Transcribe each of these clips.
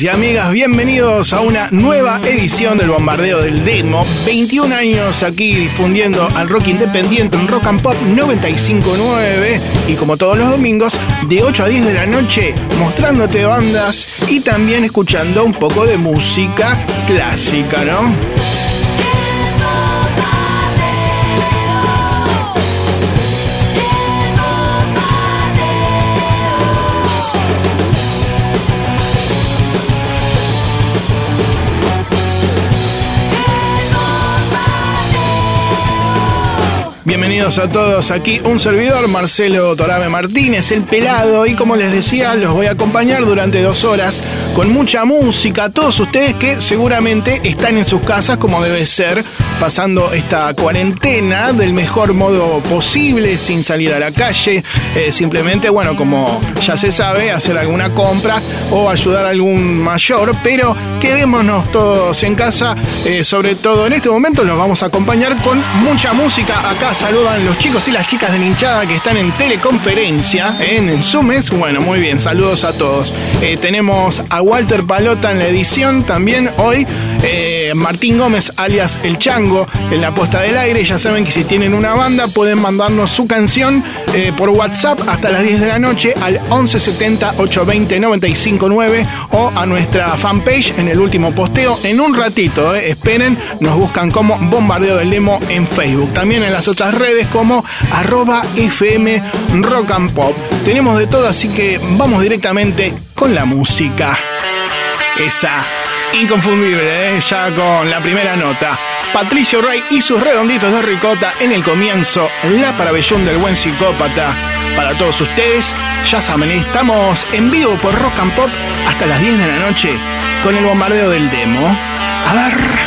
y amigas? Bienvenidos a una nueva edición del Bombardeo del Demo. 21 años aquí difundiendo al rock independiente en Rock and Pop 959 y como todos los domingos de 8 a 10 de la noche mostrándote bandas y también escuchando un poco de música clásica, ¿no? Bienvenidos a todos. Aquí, un servidor, Marcelo Torabe Martínez, el pelado, y como les decía, los voy a acompañar durante dos horas con mucha música, todos ustedes que seguramente están en sus casas como debe ser, pasando esta cuarentena del mejor modo posible, sin salir a la calle, eh, simplemente, bueno, como ya se sabe, hacer alguna compra o ayudar a algún mayor, pero quedémonos todos en casa, eh, sobre todo en este momento los vamos a acompañar con mucha música acá saludan los chicos y las chicas de hinchada que están en teleconferencia en Sumes. Bueno, muy bien, saludos a todos. Eh, tenemos a Walter Palota en la edición también hoy. Eh, Martín Gómez, alias El Chango, en la puesta del aire. Ya saben que si tienen una banda pueden mandarnos su canción eh, por WhatsApp hasta las 10 de la noche al 1170 820 959 o a nuestra fanpage en el último posteo. En un ratito, esperen, nos buscan como Bombardeo del Demo en Facebook. También en las otras redes como arroba FM Rock and Pop. Tenemos de todo, así que vamos directamente con la música. Esa inconfundible, ¿eh? ya con la primera nota. Patricio Rey y sus redonditos de ricota en el comienzo, la parabellón del buen psicópata. Para todos ustedes, ya saben, estamos en vivo por Rock and Pop hasta las 10 de la noche con el bombardeo del demo. A ver.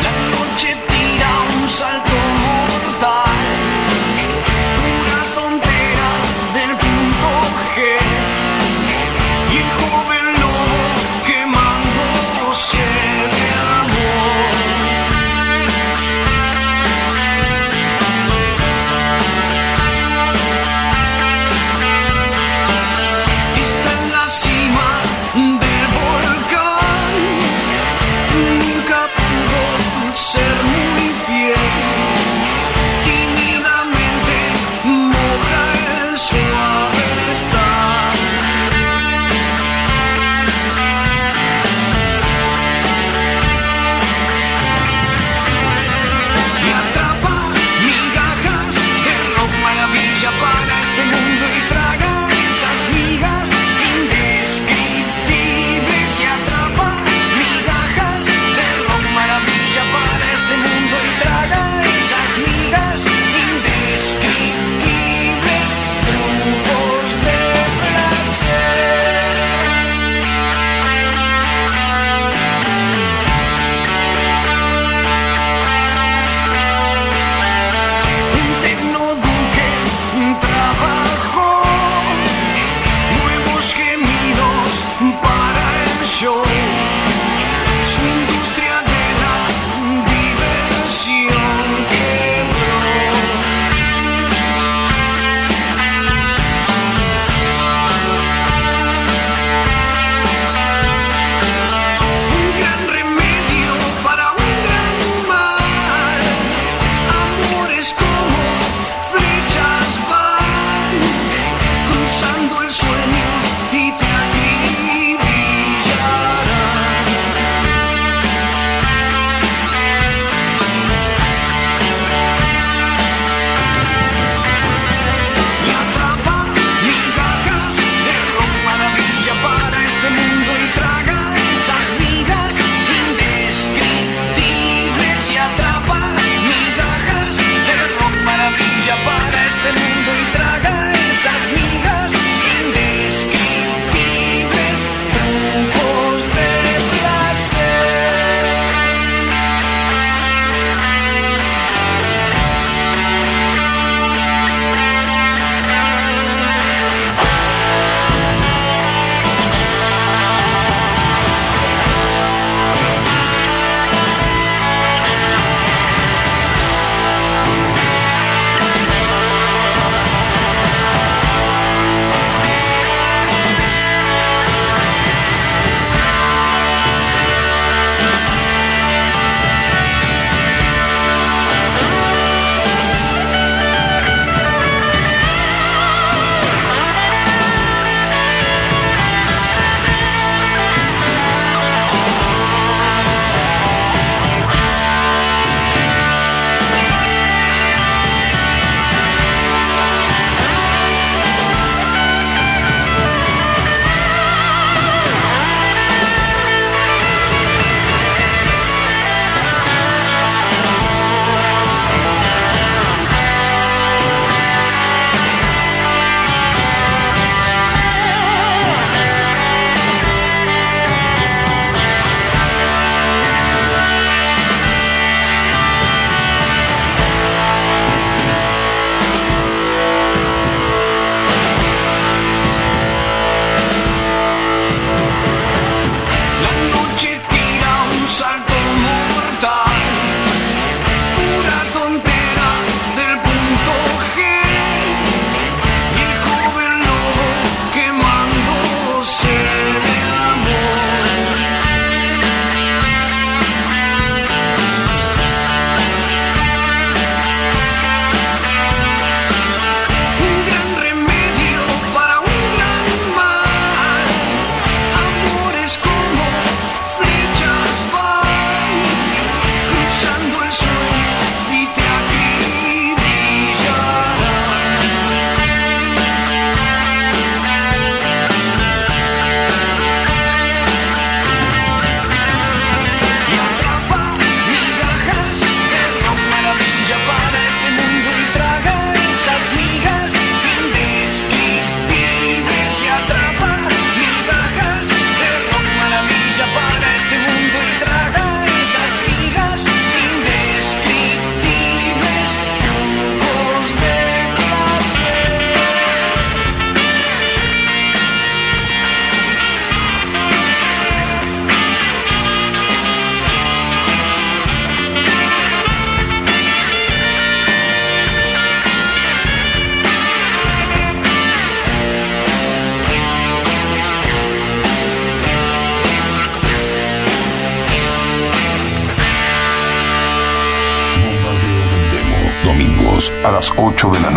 Las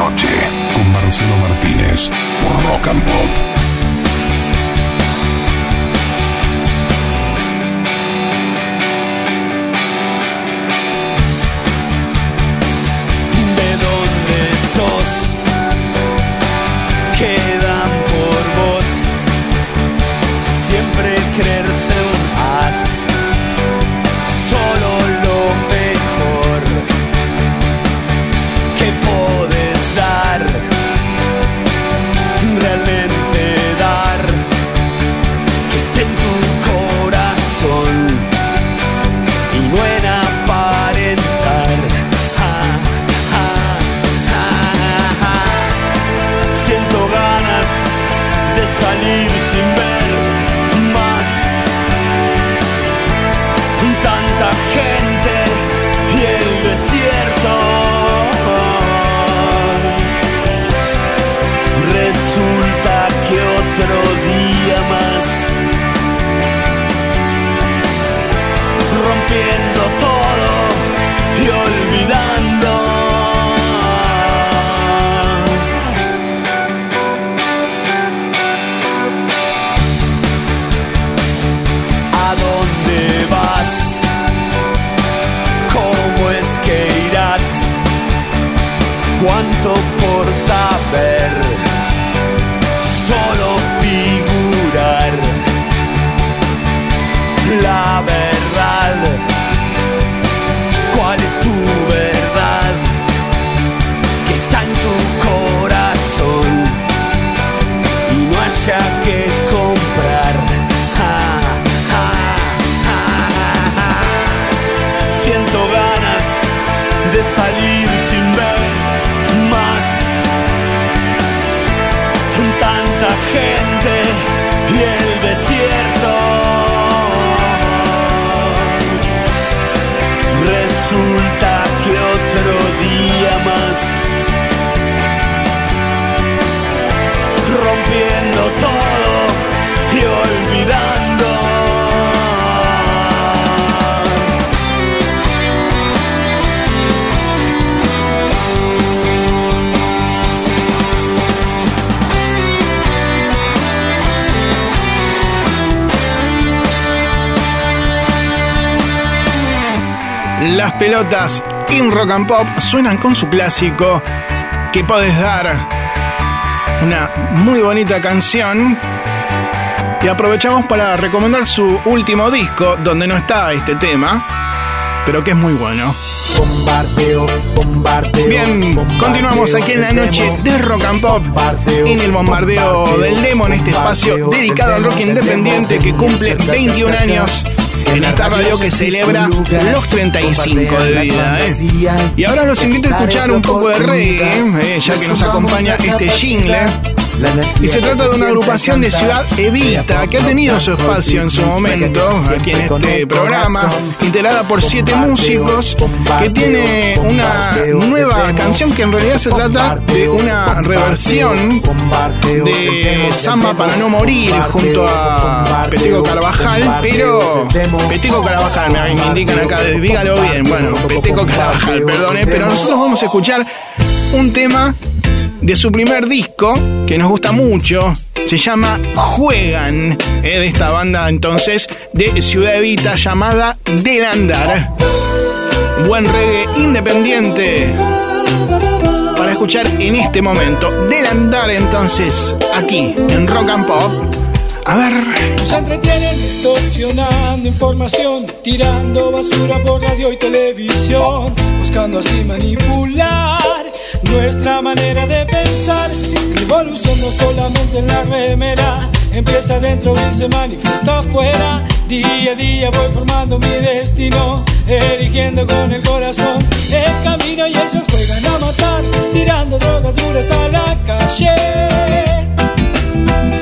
rock and pop suenan con su clásico que podés dar una muy bonita canción. Y aprovechamos para recomendar su último disco donde no está este tema pero que es muy bueno. Bien, continuamos aquí en la noche de Rock and Pop en el bombardeo del demo en este espacio dedicado al rock independiente que cumple 21 años en esta radio que celebra los 35 de vida. ¿eh? Y ahora los invito a escuchar un poco de reggae, ¿eh? ya que nos acompaña este jingle y se trata de una agrupación de Ciudad Evita que ha tenido su espacio en su momento aquí en este programa, integrada por siete músicos, que tiene una nueva canción que en realidad se trata de una reversión de Samba para no morir junto a Peteco Carvajal, pero Peteco Carvajal, me, indican acá, dígalo bien, bueno, Peteco Carvajal, perdone, pero nosotros vamos a escuchar un tema de su primer disco, que nos gusta mucho. Se llama Juegan, eh, de esta banda entonces de Ciudad Evita llamada Del Andar. Buen reggae independiente para escuchar en este momento. Del Andar entonces, aquí en Rock and Pop. A ver. Nos entretienen distorsionando información, tirando basura por radio y televisión, buscando así manipular nuestra manera de pensar. Revolución solamente en la remera, empieza dentro y se manifiesta afuera. Día a día voy formando mi destino, erigiendo con el corazón el camino y ellos juegan a matar, tirando drogas duras a la calle.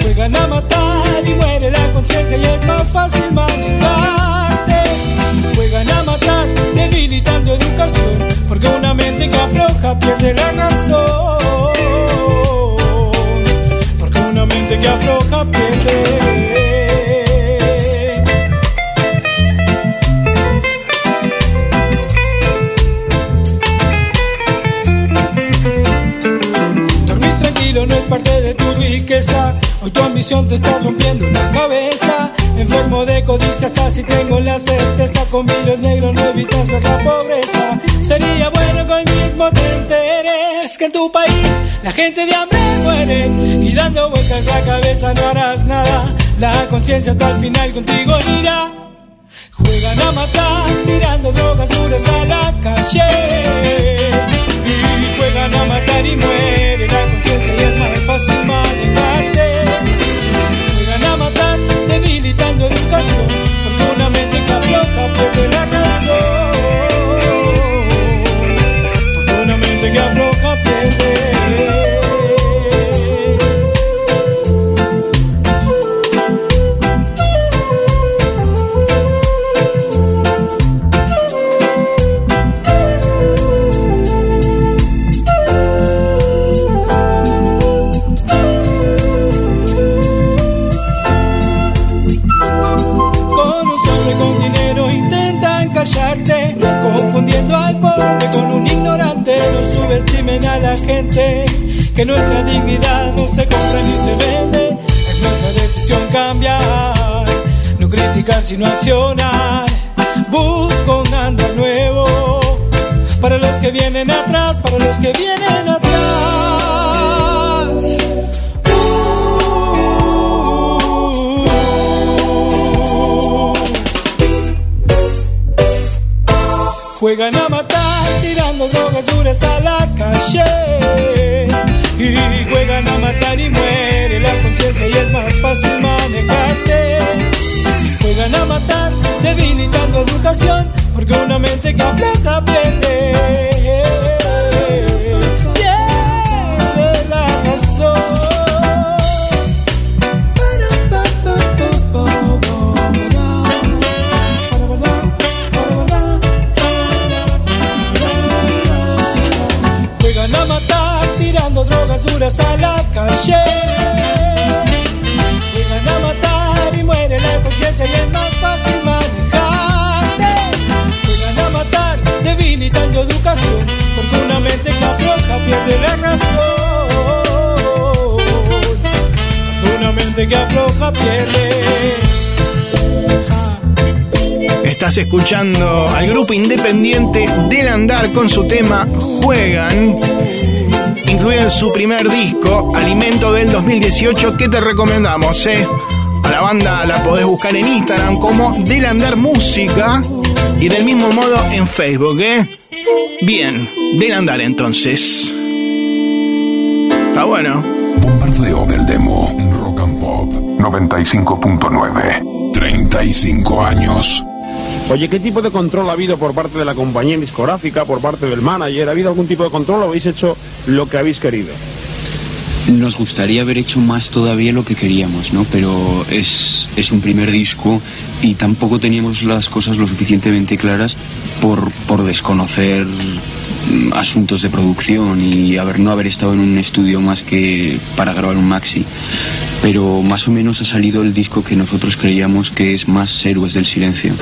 Juegan a matar y muere la conciencia y es más fácil manejarte. Juegan a matar, debilitando educación, porque una mente que afloja pierde la razón. Porque una mente que afloja pierde. no es parte de tu riqueza. Hoy tu ambición te está rompiendo la cabeza. Enfermo de codicia hasta si tengo la certeza. Con vidrios negros no evitas ver la pobreza. Sería bueno que hoy mismo te enteres que en tu país la gente de hambre muere. Y dando vueltas la cabeza no harás nada. La conciencia hasta el final contigo irá. Juegan a matar, tirando drogas duras a la calle. Y juegan a matar y muere la conciencia y es más fácil manejarte. Debilitando gente, que nuestra dignidad no se compra ni se vende. Es nuestra decisión cambiar, no criticar sino accionar. Busco un andar nuevo para los que vienen atrás, para los que vienen atrás. Juegan a matar tirando drogas duras a la calle. Y juegan a matar y muere la conciencia y es más fácil manejarte. Juegan a matar debilitando educación porque una mente que afloja pierde. A la calle. Juegan a matar y muere la conciencia y es más fácil manejarse. Juegan a matar debilitando educación porque una mente que afloja pierde la razón. Una mente que afloja pierde. Estás escuchando al grupo independiente Del Andar con su tema Juegan, incluido en su primer disco, Alimento del 2018, que te recomendamos, ¿eh? A la banda la podés buscar en Instagram como Del Andar Música y del mismo modo en Facebook, ¿eh? Bien, Del Andar entonces. Está bueno. Bombardeo del demo. Rock and Pop 95.9. 35 años. Oye, ¿qué tipo de control ha habido por parte de la compañía discográfica, por parte del manager? ¿Ha habido algún tipo de control o habéis hecho lo que habéis querido? Nos gustaría haber hecho más todavía lo que queríamos, ¿no? Pero es, es un primer disco y tampoco teníamos las cosas lo suficientemente claras por, por desconocer mm, asuntos de producción y haber, no haber estado en un estudio más que para grabar un maxi. Pero más o menos ha salido el disco que nosotros creíamos que es más Héroes del Silencio.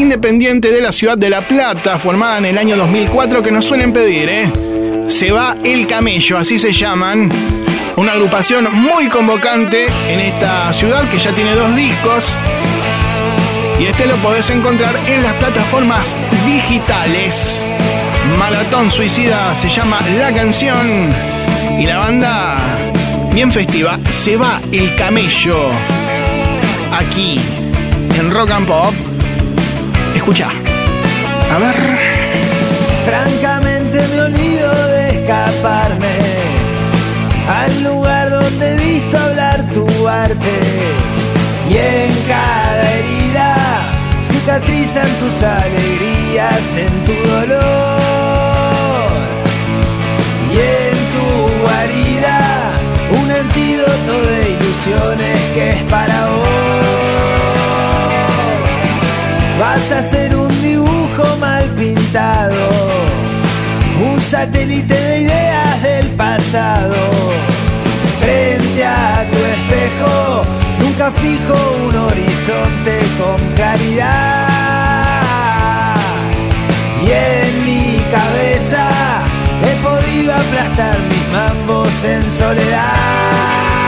Independiente de la ciudad de La Plata, formada en el año 2004, que nos suelen pedir, ¿eh? Se va el camello, así se llaman. Una agrupación muy convocante en esta ciudad que ya tiene dos discos. Y este lo podés encontrar en las plataformas digitales. Maratón Suicida se llama la canción. Y la banda, bien festiva, se va el camello. Aquí, en Rock and Pop. Escucha. A ver. Francamente me olvido de escaparme al lugar donde he visto hablar tu arte y en cada herida cicatrizan tus alegrías en tu dolor satélite de ideas del pasado. Frente a tu espejo, nunca fijo un horizonte con claridad. Y en mi cabeza he podido aplastar mis mambos en soledad.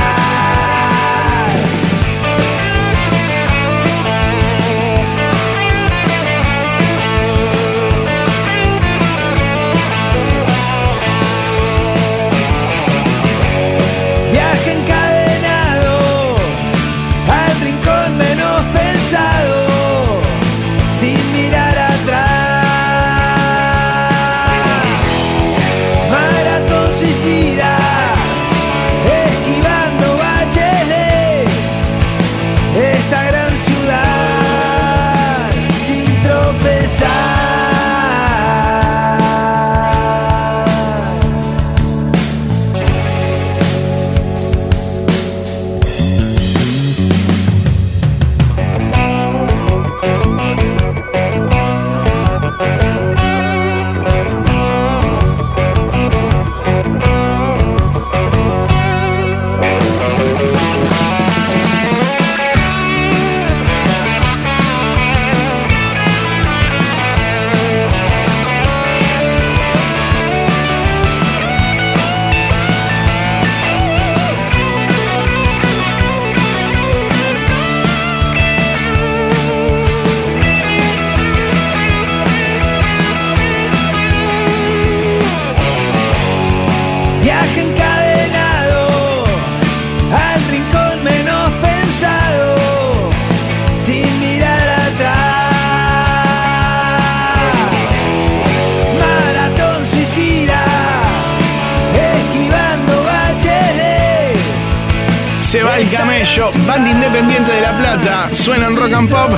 Pop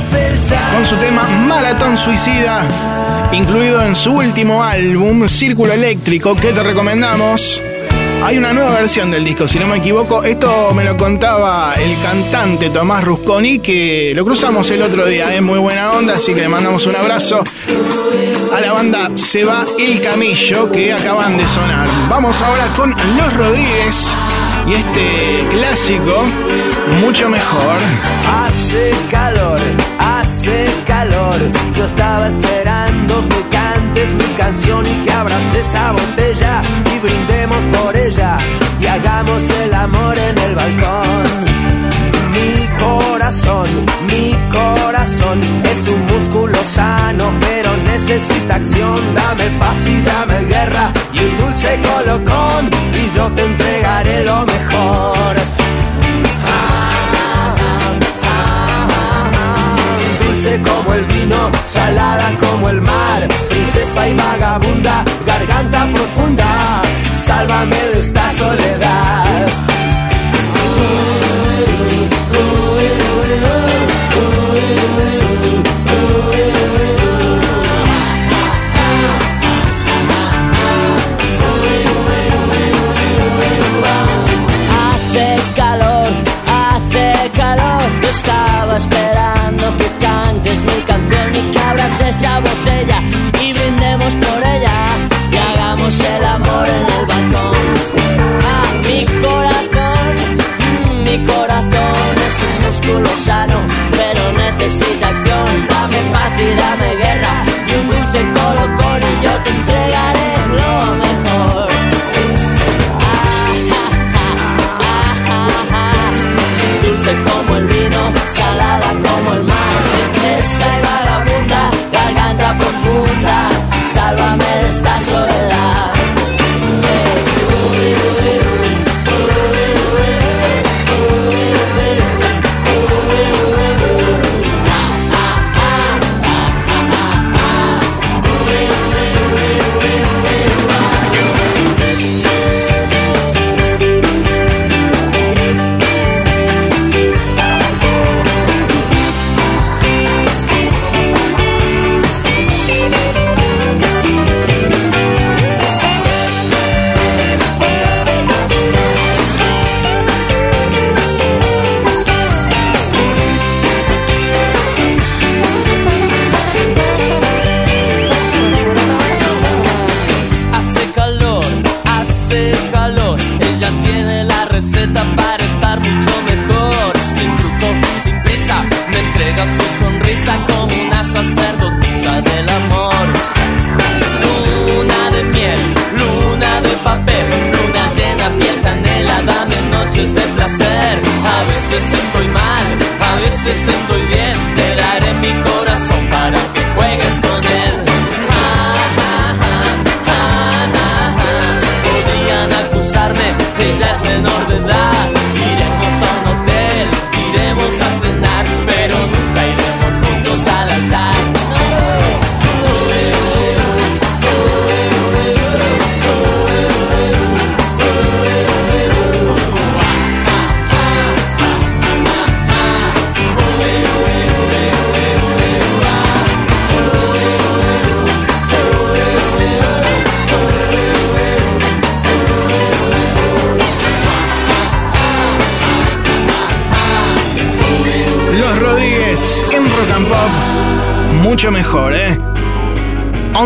con su tema Maratón Suicida, incluido en su último álbum, Círculo Eléctrico, que te recomendamos. Hay una nueva versión del disco, si no me equivoco. Esto me lo contaba el cantante Tomás Rusconi, que lo cruzamos el otro día. Es muy buena onda, así que le mandamos un abrazo a la banda Se va el Camillo, que acaban de sonar. Vamos ahora con Los Rodríguez y este clásico, mucho mejor. Hace calor, hace calor. Yo estaba esperando que cantes mi canción y que abras esa botella y brindemos por ella y hagamos el amor en el balcón. Mi corazón, mi corazón es un músculo sano, pero necesita acción. Dame paz y dame guerra dulce colocón y yo te entregaré lo mejor. Dulce como el vino, salada como el mar, princesa y vagabunda, garganta profunda, sálvame de esta soledad.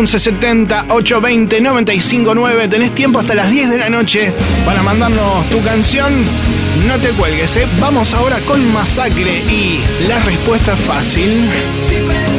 1170 820 959 Tenés tiempo hasta las 10 de la noche para mandarnos tu canción. No te cuelgues, ¿eh? Vamos ahora con Masacre y la respuesta es fácil. Fácil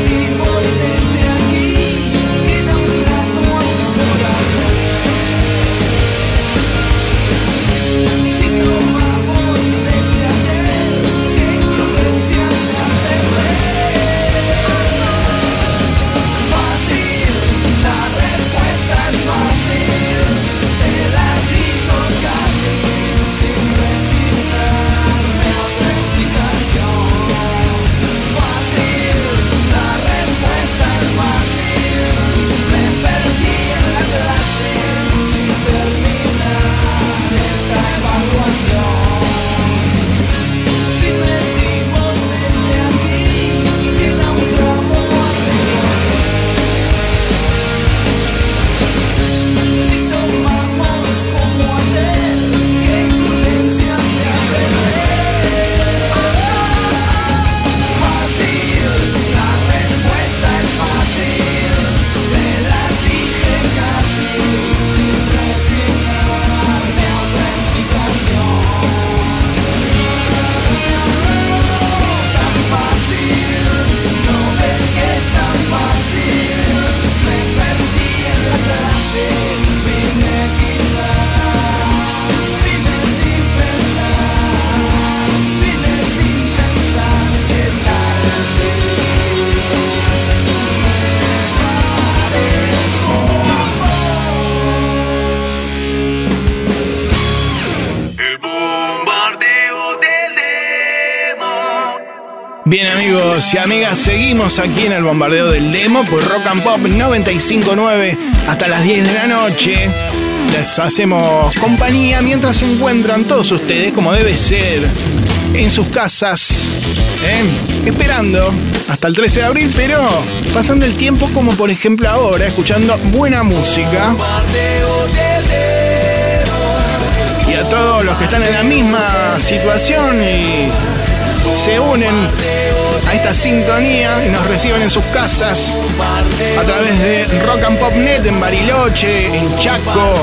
y amigas, seguimos aquí en el bombardeo del demo por Rock and Pop 959 hasta las 10 de la noche. Les hacemos compañía mientras se encuentran todos ustedes como debe ser en sus casas, ¿eh? esperando hasta el 13 de abril, pero pasando el tiempo como por ejemplo ahora, escuchando buena música. Y a todos los que están en la misma situación y se unen a esta sintonía y nos reciben en sus casas a través de Rock and Pop Net en Bariloche, en Chaco,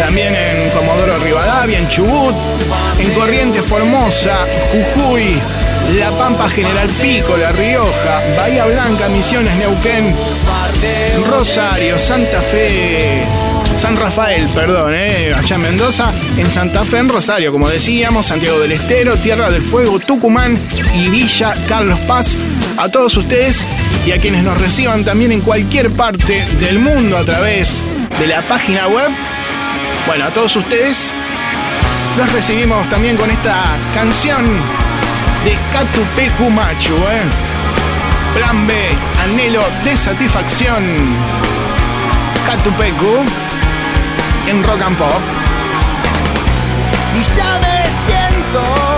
también en Comodoro Rivadavia, en Chubut, en Corrientes Formosa, Jujuy, La Pampa General Pico, La Rioja, Bahía Blanca, Misiones Neuquén, Rosario, Santa Fe, San Rafael, perdón, eh, allá en Mendoza, en Santa Fe, en Rosario, como decíamos, Santiago del Estero, Tierra del Fuego, Tucumán y Villa Carlos Paz. A todos ustedes y a quienes nos reciban también en cualquier parte del mundo a través de la página web. Bueno, a todos ustedes los recibimos también con esta canción de Catupecu Machu, ¿eh? Plan B, anhelo de satisfacción. Catupecu en Rock and Pop. Y ya me siento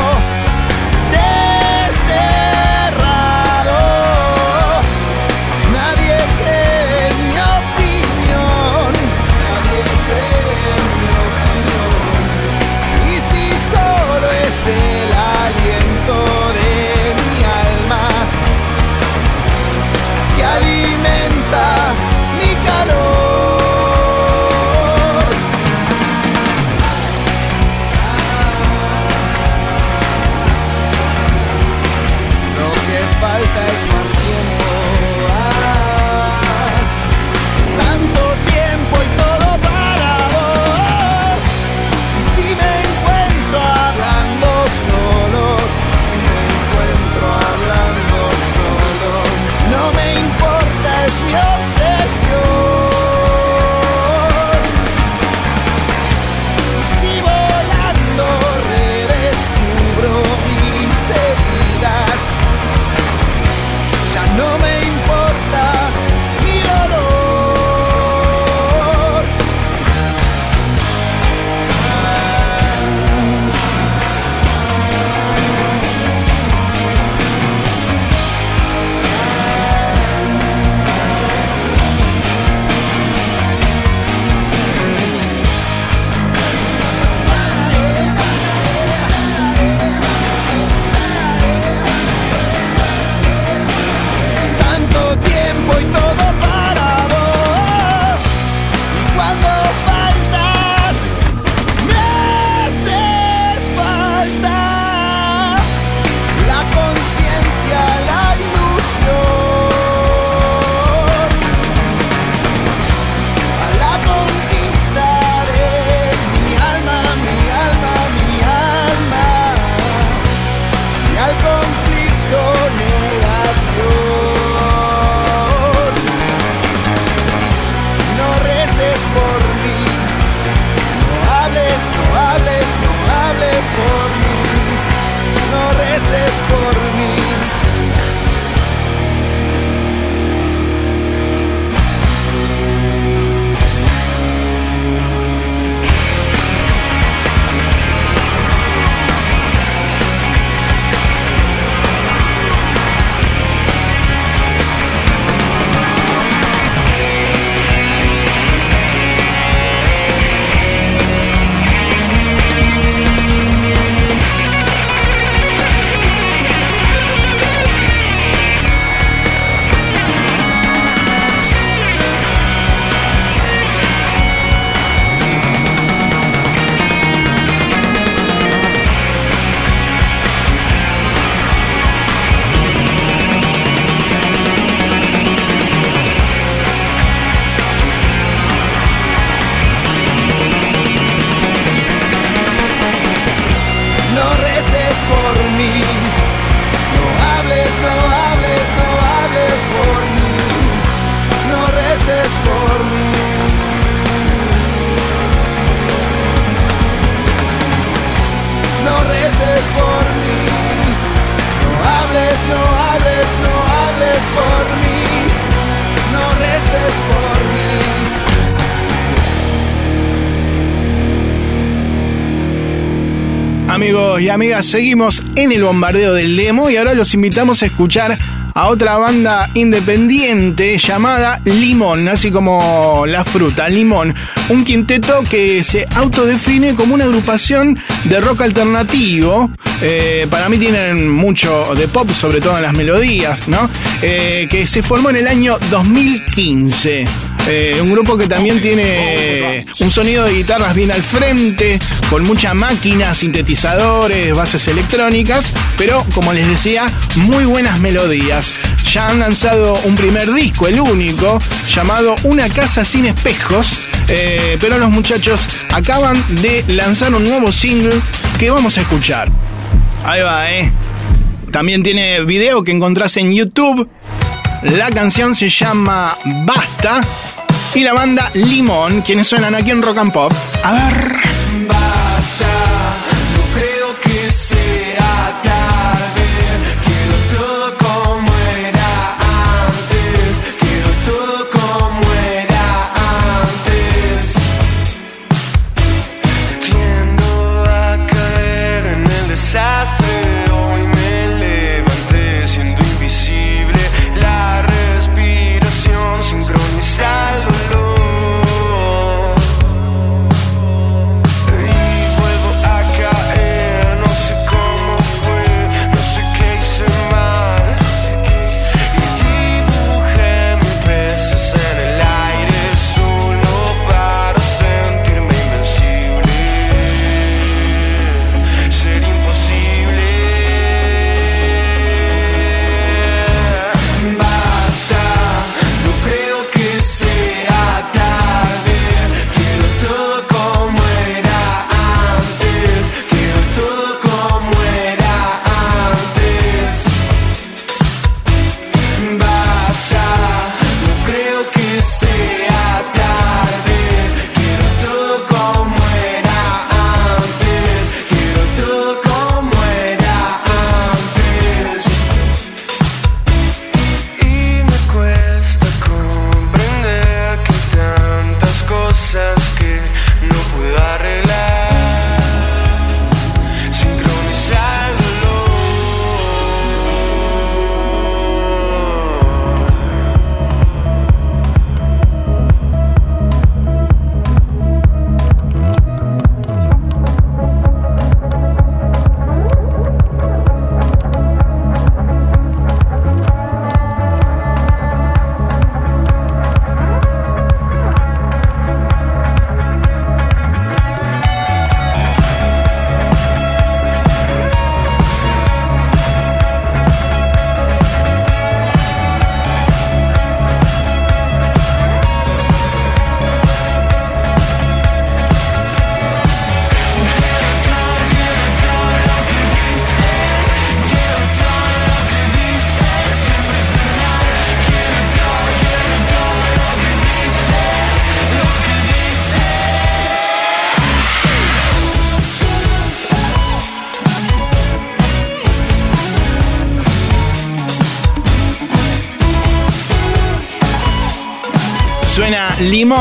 amigas, seguimos en el bombardeo del demo y ahora los invitamos a escuchar a otra banda independiente llamada Limón, así como la fruta, Limón. Un quinteto que se autodefine como una agrupación de rock alternativo. Eh, para mí tienen mucho de pop, sobre todo en las melodías, ¿no? Eh, que se formó en el año 2015. Eh, un grupo que también tiene un sonido de guitarras bien al frente, con mucha máquina, sintetizadores, bases electrónicas, pero como les decía, muy buenas melodías. Ya han lanzado un primer disco, el único, llamado Una casa sin espejos, eh, pero los muchachos acaban de lanzar un nuevo single que vamos a escuchar. Ahí va, ¿eh? También tiene video que encontrás en YouTube. La canción se llama Basta y la banda Limón, quienes suenan aquí en Rock and Pop. A ver.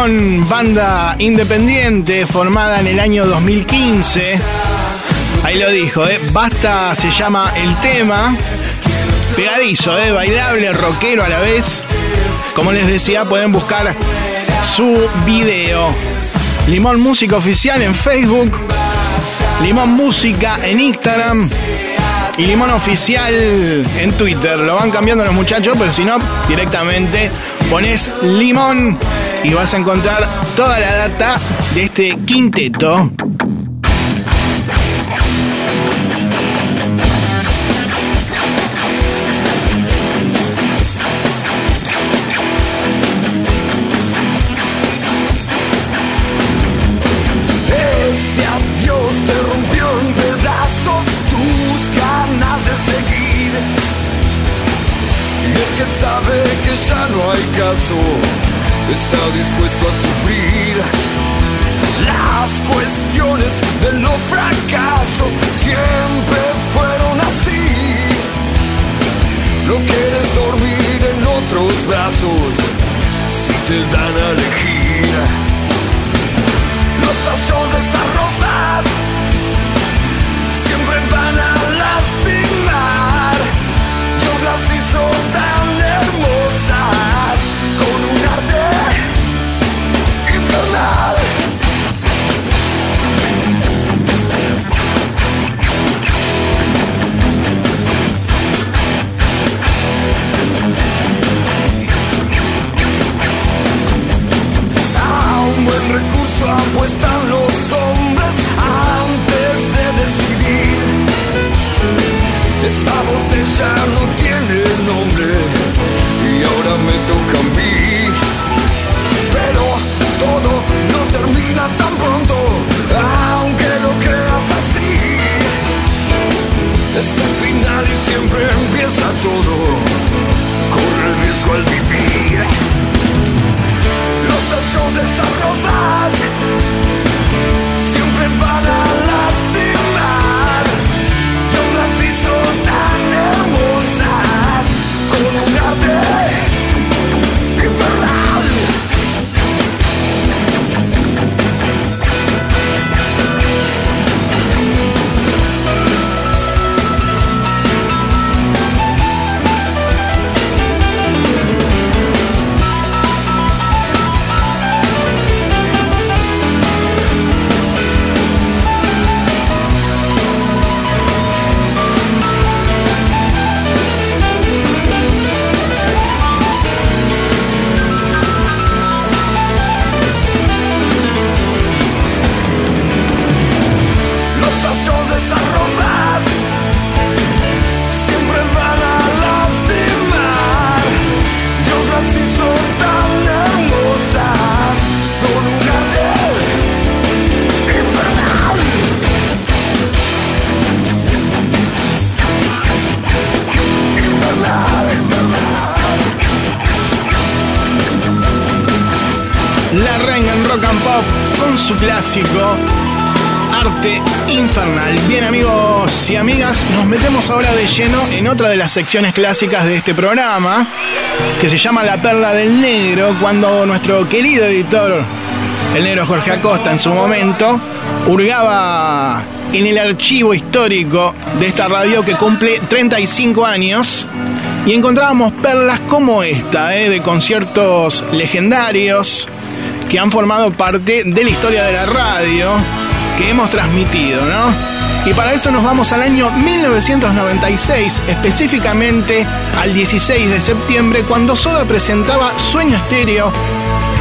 Banda independiente formada en el año 2015. Ahí lo dijo, ¿eh? Basta se llama el tema. Pegadizo, ¿eh? Bailable, rockero a la vez. Como les decía, pueden buscar su video. Limón Música Oficial en Facebook. Limón Música en Instagram. Y Limón Oficial en Twitter. Lo van cambiando los muchachos, pero si no, directamente pones Limón y vas a encontrar toda la data de este quinteto. Ese adiós te rompió en pedazos tus ganas de seguir. Y el que sabe que ya no hay caso está dispuesto a sufrir. Secciones clásicas de este programa, que se llama La Perla del Negro, cuando nuestro querido editor, el negro Jorge Acosta, en su momento, hurgaba en el archivo histórico de esta radio que cumple 35 años y encontrábamos perlas como esta, ¿eh? de conciertos legendarios que han formado parte de la historia de la radio que hemos transmitido, ¿no? Y para eso nos vamos al año 1996, específicamente al 16 de septiembre, cuando Soda presentaba Sueño Estéreo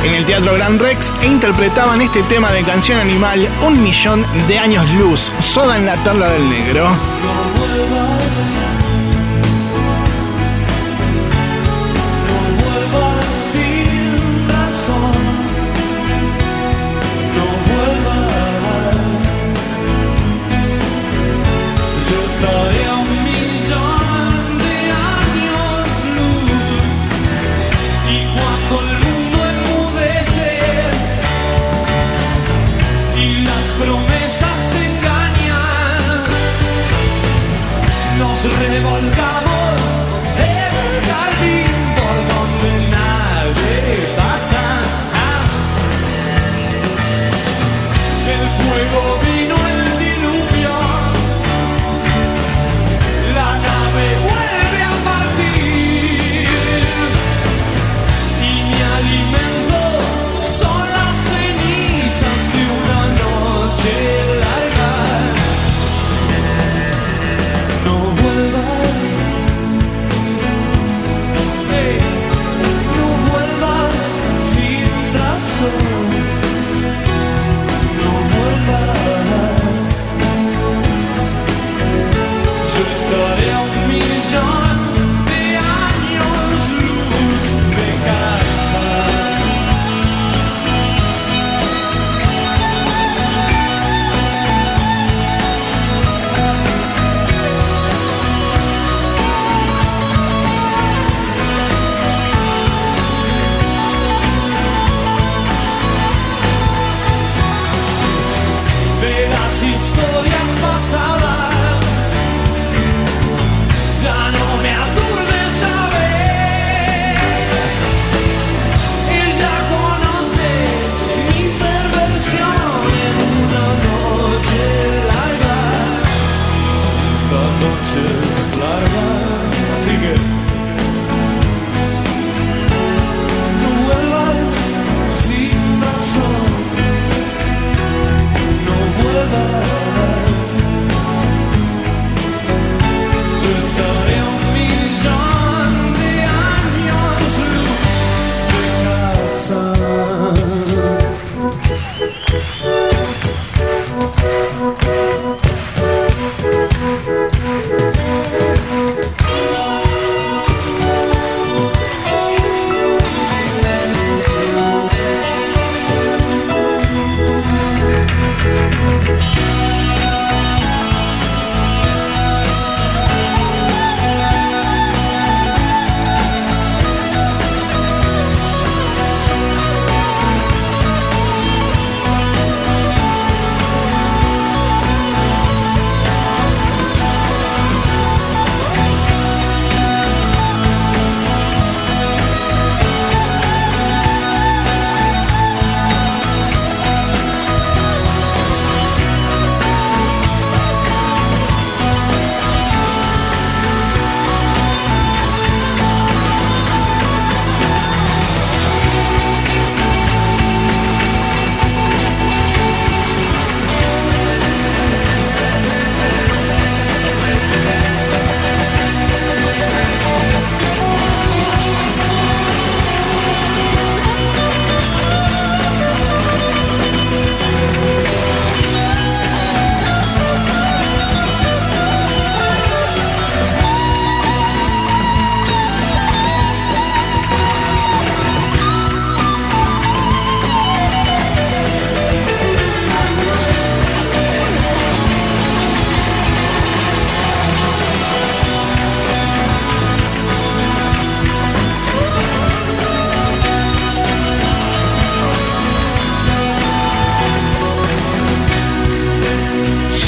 en el Teatro Gran Rex e interpretaban este tema de canción animal Un Millón de Años Luz, Soda en la Perla del Negro.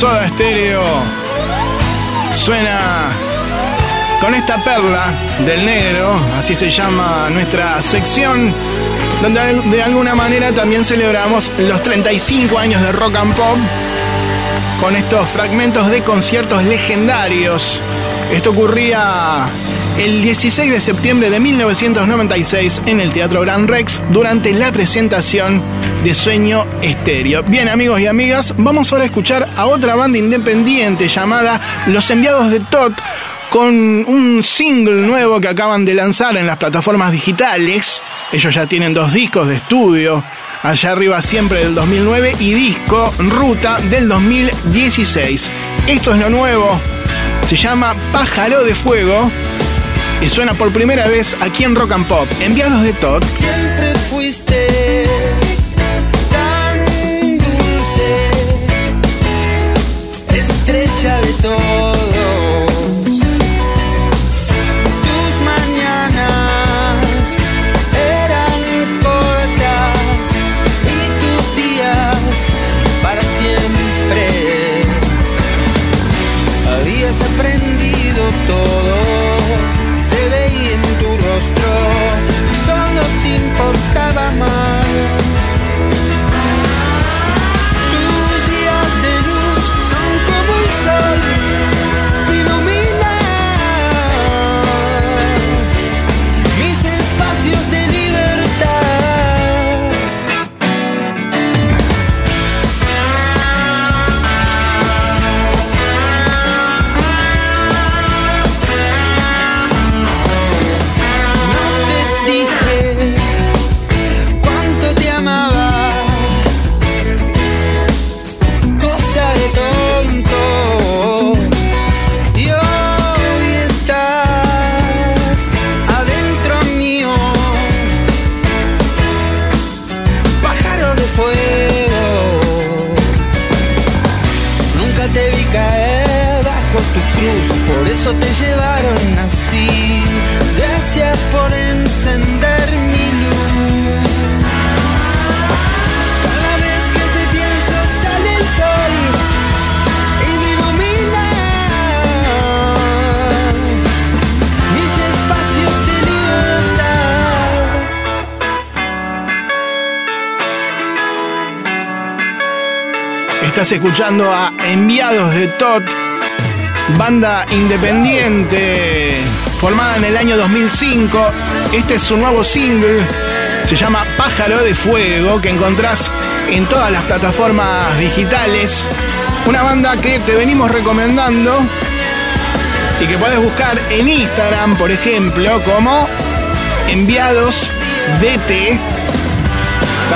Soda Stereo suena con esta perla del negro, así se llama nuestra sección, donde de alguna manera también celebramos los 35 años de rock and pop con estos fragmentos de conciertos legendarios. Esto ocurría el 16 de septiembre de 1996 en el Teatro Gran Rex durante la presentación de Sueño Estéreo. Bien amigos y amigas, vamos ahora a escuchar a otra banda independiente llamada Los Enviados de Tot con un single nuevo que acaban de lanzar en las plataformas digitales. Ellos ya tienen dos discos de estudio, allá arriba siempre del 2009 y disco Ruta del 2016. Esto es lo nuevo, se llama Pájaro de Fuego y suena por primera vez aquí en Rock and Pop. Enviados de Todd. Siempre fuiste door Estás escuchando a Enviados de Tot, banda independiente formada en el año 2005. Este es su nuevo single, se llama Pájaro de Fuego, que encontrás en todas las plataformas digitales. Una banda que te venimos recomendando y que puedes buscar en Instagram, por ejemplo, como Enviados DT.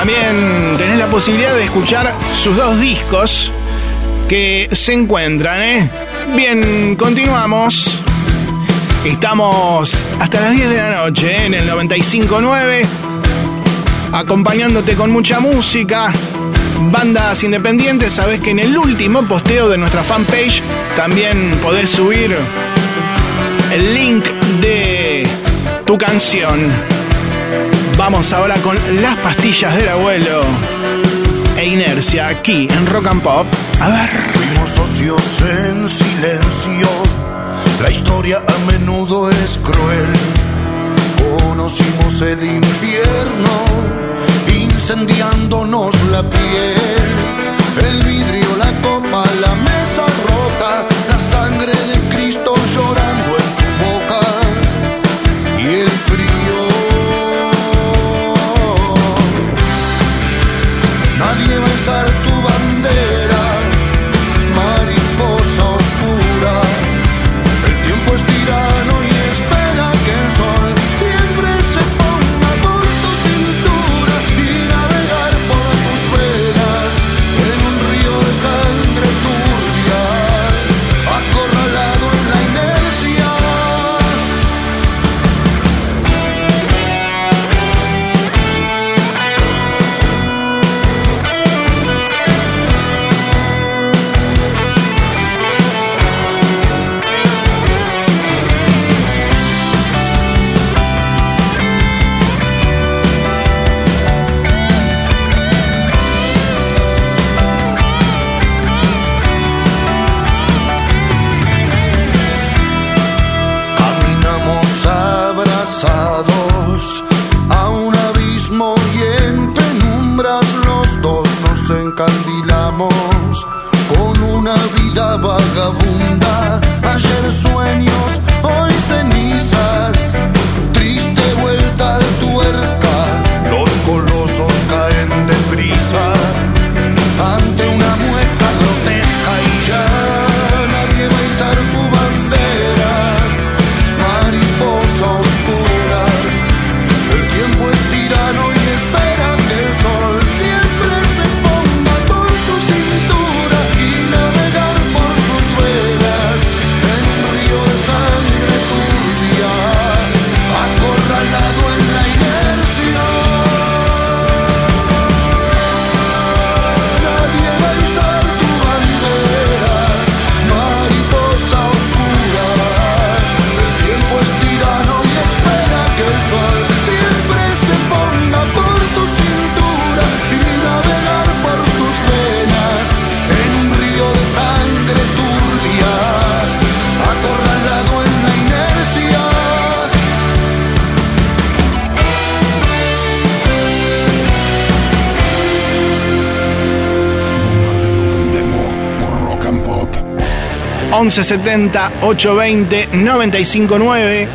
También tenés la posibilidad de escuchar sus dos discos que se encuentran, ¿eh? Bien, continuamos. Estamos hasta las 10 de la noche ¿eh? en el 95.9, acompañándote con mucha música, bandas independientes. Sabes que en el último posteo de nuestra fanpage también podés subir el link de tu canción. Vamos ahora con las pastillas del abuelo e inercia aquí en Rock and Pop. A ver. Fuimos socios en silencio. La historia a menudo es cruel. Conocimos el infierno, incendiándonos la piel. El vidrio, la copa, la mesa rota, la sangre de Cristo llorando 1170 820 959.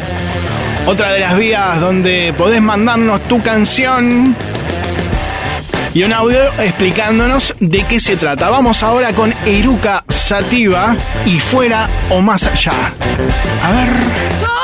Otra de las vías donde podés mandarnos tu canción y un audio explicándonos de qué se trata. Vamos ahora con Eruca Sativa y fuera o más allá. A ver.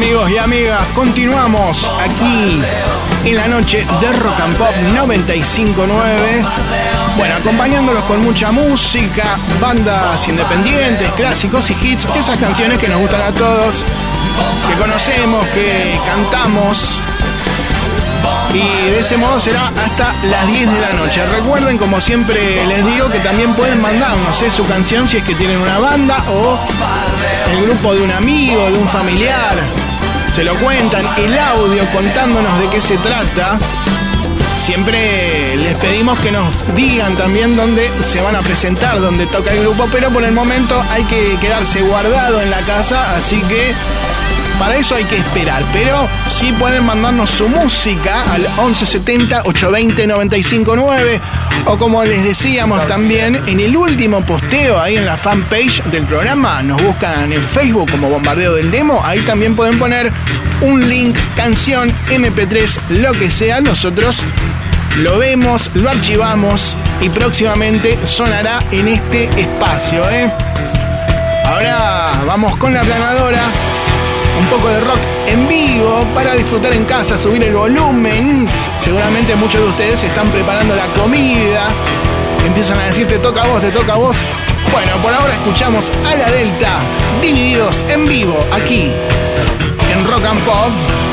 Amigos y amigas, continuamos aquí en la noche de Rock and Pop 959. Bueno, acompañándolos con mucha música, bandas independientes, clásicos y hits, esas canciones que nos gustan a todos, que conocemos, que cantamos. Y de ese modo será hasta las 10 de la noche. Recuerden, como siempre les digo, que también pueden mandarnos ¿eh? su canción si es que tienen una banda o el grupo de un amigo, de un familiar. Se lo cuentan, el audio contándonos de qué se trata. Siempre les pedimos que nos digan también dónde se van a presentar, dónde toca el grupo, pero por el momento hay que quedarse guardado en la casa, así que para eso hay que esperar, pero sí pueden mandarnos su música al 1170 820 959 o como les decíamos también en el último posteo ahí en la fanpage del programa, nos buscan en Facebook como Bombardeo del Demo, ahí también pueden poner un link, canción, MP3, lo que sea, nosotros lo vemos, lo archivamos y próximamente sonará en este espacio, ¿eh? Ahora vamos con la planadora un poco de rock en vivo para disfrutar en casa, subir el volumen. Seguramente muchos de ustedes están preparando la comida. Empiezan a decir, te toca a vos, te toca a vos. Bueno, por ahora escuchamos a la Delta, divididos en vivo, aquí, en Rock and Pop.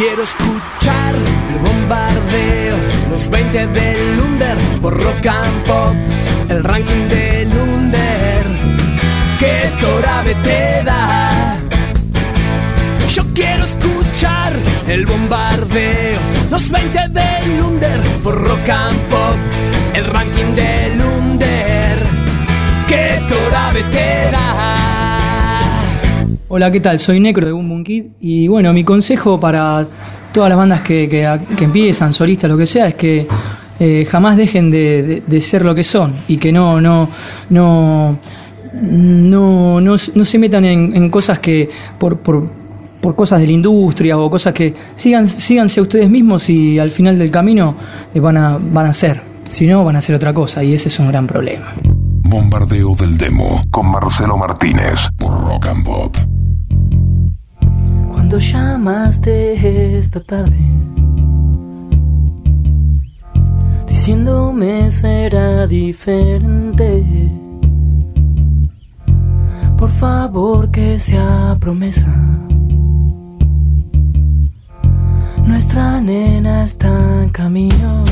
Quiero escuchar el bombardeo, los 20 del Under por rock and pop, el ranking del Under que Torabe te da. Yo quiero escuchar el bombardeo, los 20 del Under por rock and pop, el ranking del Under que Torabe te da. Hola, ¿qué tal? Soy Necro de Boom Boom Kid y bueno, mi consejo para todas las bandas que, que- que empiezan, solistas, lo que sea, es que eh, jamás dejen de, de- ser lo que son y que no no no no, no, no se metan en, cosas que por, por, por cosas de la industria o cosas que sigan síganse ustedes mismos y al final del camino eh, van a van a ser, si no van a hacer otra cosa y ese es un gran problema. Bombardeo del demo con Marcelo Martínez por Rock and Pop. Cuando llamaste esta tarde, diciéndome será diferente. Por favor que sea promesa. Nuestra nena está en camino.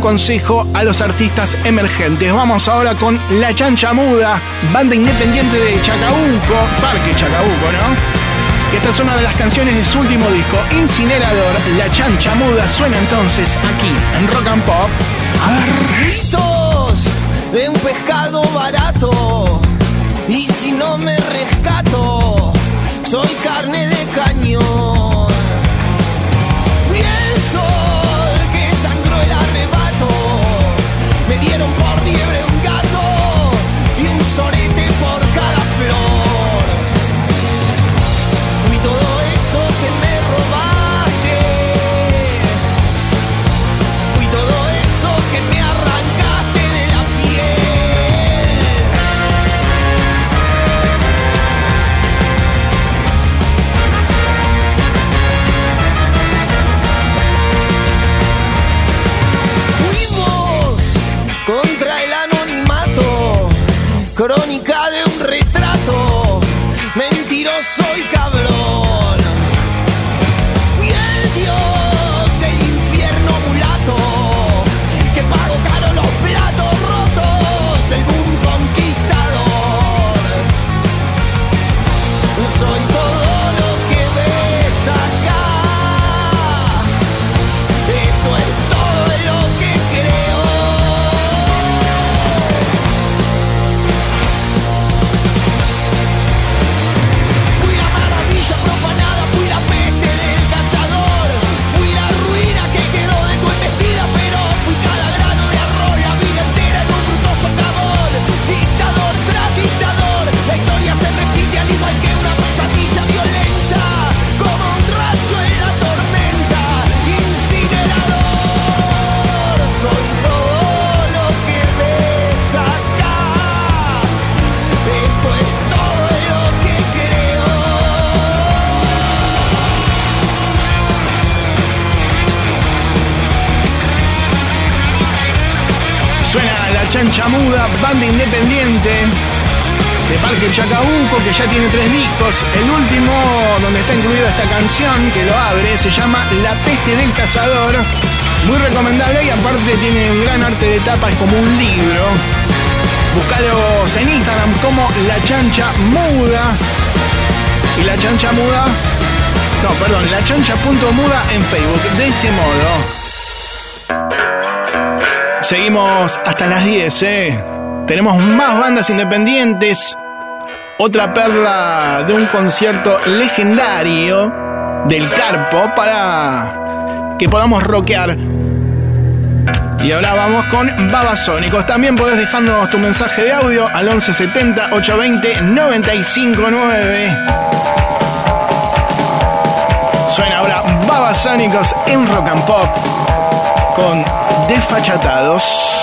Consejo a los artistas emergentes. Vamos ahora con La Chancha Muda, banda independiente de Chacabuco, Parque Chacabuco, ¿no? Esta es una de las canciones de su último disco, Incinerador. La Chancha Muda suena entonces aquí en Rock and Pop. A de un pescado barato. Y si no me rescato, que ya tiene tres discos. El último, donde está incluida esta canción que lo abre, se llama La peste del cazador. Muy recomendable y aparte tiene un gran arte de tapa, es como un libro. Buscalos en Instagram como La Chancha Muda. Y La Chancha Muda. No, perdón, La Chancha.muda en Facebook. De ese modo. Seguimos hasta las 10, ¿eh? Tenemos más bandas independientes otra perla de un concierto legendario del Carpo para que podamos rockear. Y ahora vamos con Babasónicos. También podés dejándonos tu mensaje de audio al 1170 820 959. Suena ahora Babasónicos en Rock and Pop con Desfachatados.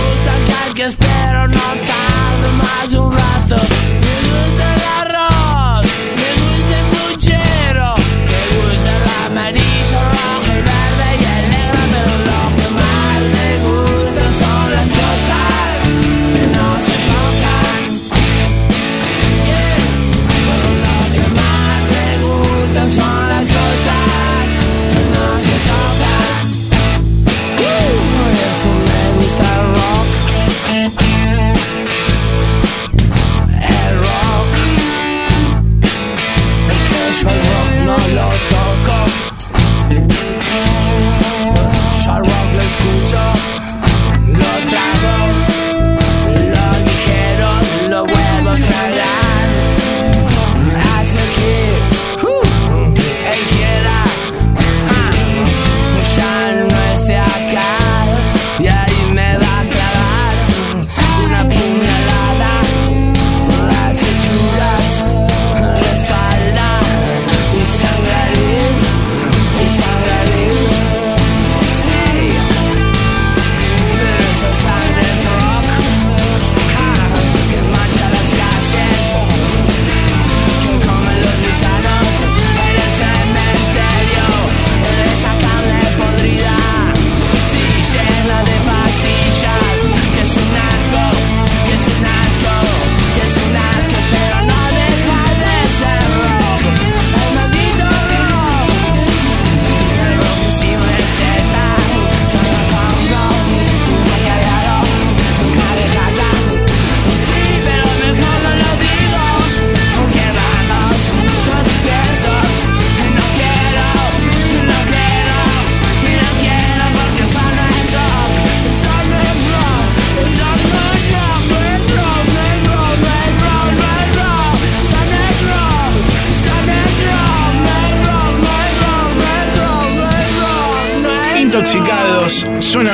gusta que espero no tarde más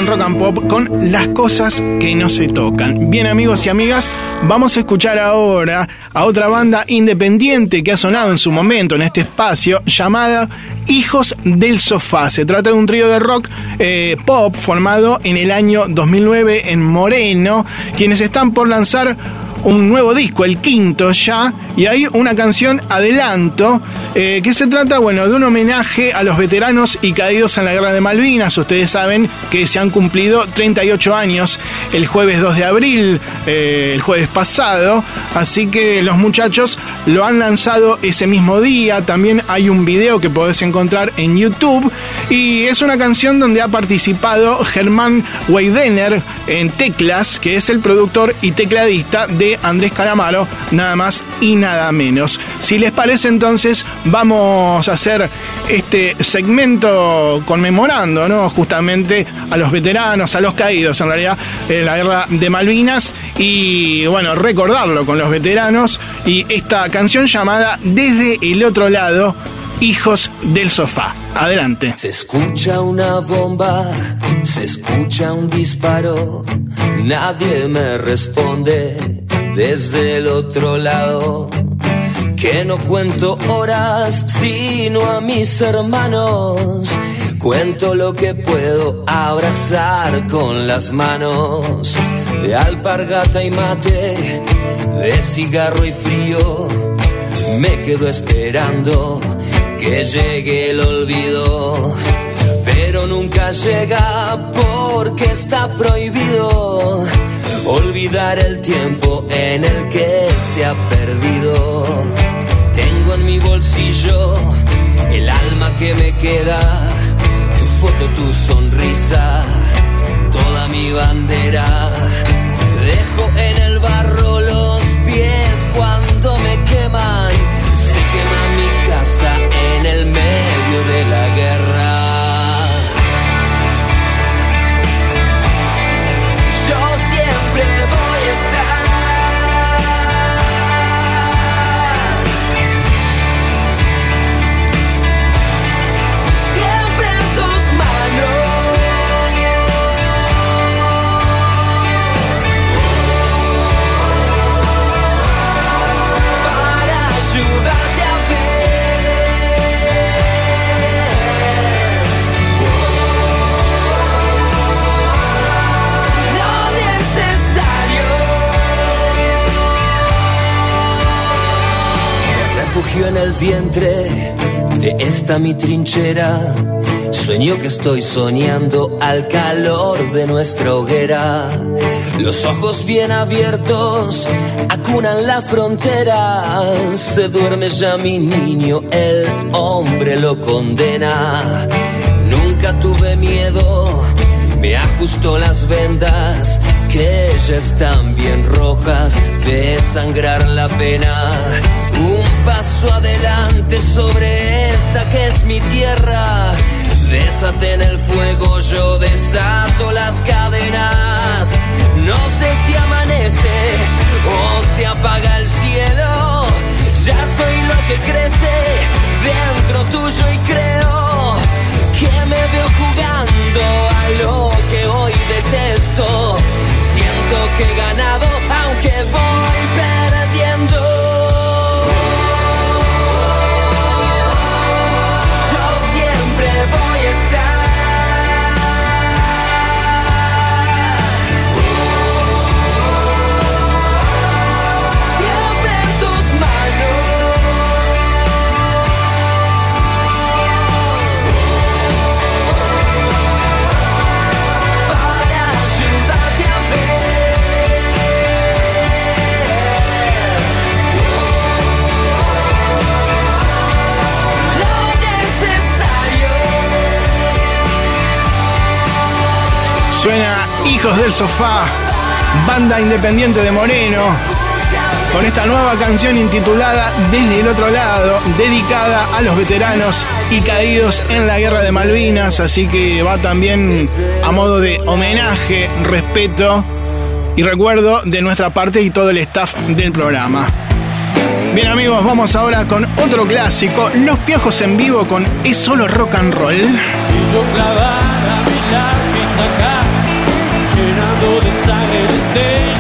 rock and pop con las cosas que no se tocan. Bien amigos y amigas, vamos a escuchar ahora a otra banda independiente que ha sonado en su momento en este espacio llamada Hijos del Sofá. Se trata de un trío de rock eh, pop formado en el año 2009 en Moreno, quienes están por lanzar un nuevo disco, el quinto ya, y hay una canción adelanto eh, que se trata, bueno, de un homenaje a los veteranos y caídos en la guerra de Malvinas. Ustedes saben que se han cumplido 38 años el jueves 2 de abril, eh, el jueves pasado, así que los muchachos lo han lanzado ese mismo día. También hay un video que podés encontrar en YouTube y es una canción donde ha participado Germán Weidener en teclas, que es el productor y tecladista de Andrés Calamaro, nada más y nada menos. Si les parece entonces, vamos a hacer este segmento conmemorando, ¿no? Justamente a los veteranos, a los caídos en realidad en la guerra de Malvinas y bueno, recordarlo con los veteranos y esta canción llamada Desde el otro lado, Hijos del Sofá. Adelante. Se escucha una bomba, se escucha un disparo, nadie me responde desde el otro lado. Que no cuento horas, sino a mis hermanos. Cuento lo que puedo abrazar con las manos. De alpargata y mate, de cigarro y frío. Me quedo esperando que llegue el olvido. Pero nunca llega porque está prohibido olvidar el tiempo en el que se ha perdido. Tengo en mi bolsillo el alma que me queda, tu foto, tu sonrisa, toda mi bandera. Dejo en el barro los pies cuando me queman, En el vientre de esta mi trinchera Sueño que estoy soñando al calor de nuestra hoguera. Los ojos bien abiertos acunan la frontera. Se duerme ya mi niño, el hombre lo condena. Nunca tuve miedo, me ajusto las vendas que ya están bien rojas de sangrar la pena. Un paso adelante sobre esta que es mi tierra. Desaten el fuego, yo desato las cadenas. No sé si amanece o se apaga el cielo. Ya soy lo que crece dentro tuyo y creo que me veo jugando a lo que hoy detesto. Siento que he ganado aunque voy perdiendo. Siempre voy Suena Hijos del Sofá, banda independiente de Moreno, con esta nueva canción intitulada Desde el otro lado, dedicada a los veteranos y caídos en la guerra de Malvinas, así que va también a modo de homenaje, respeto y recuerdo de nuestra parte y todo el staff del programa. Bien amigos, vamos ahora con otro clásico, Los Piojos en vivo con Es solo rock and roll. Si yo clavara mi lápiz acá, llenando de sangre el stage,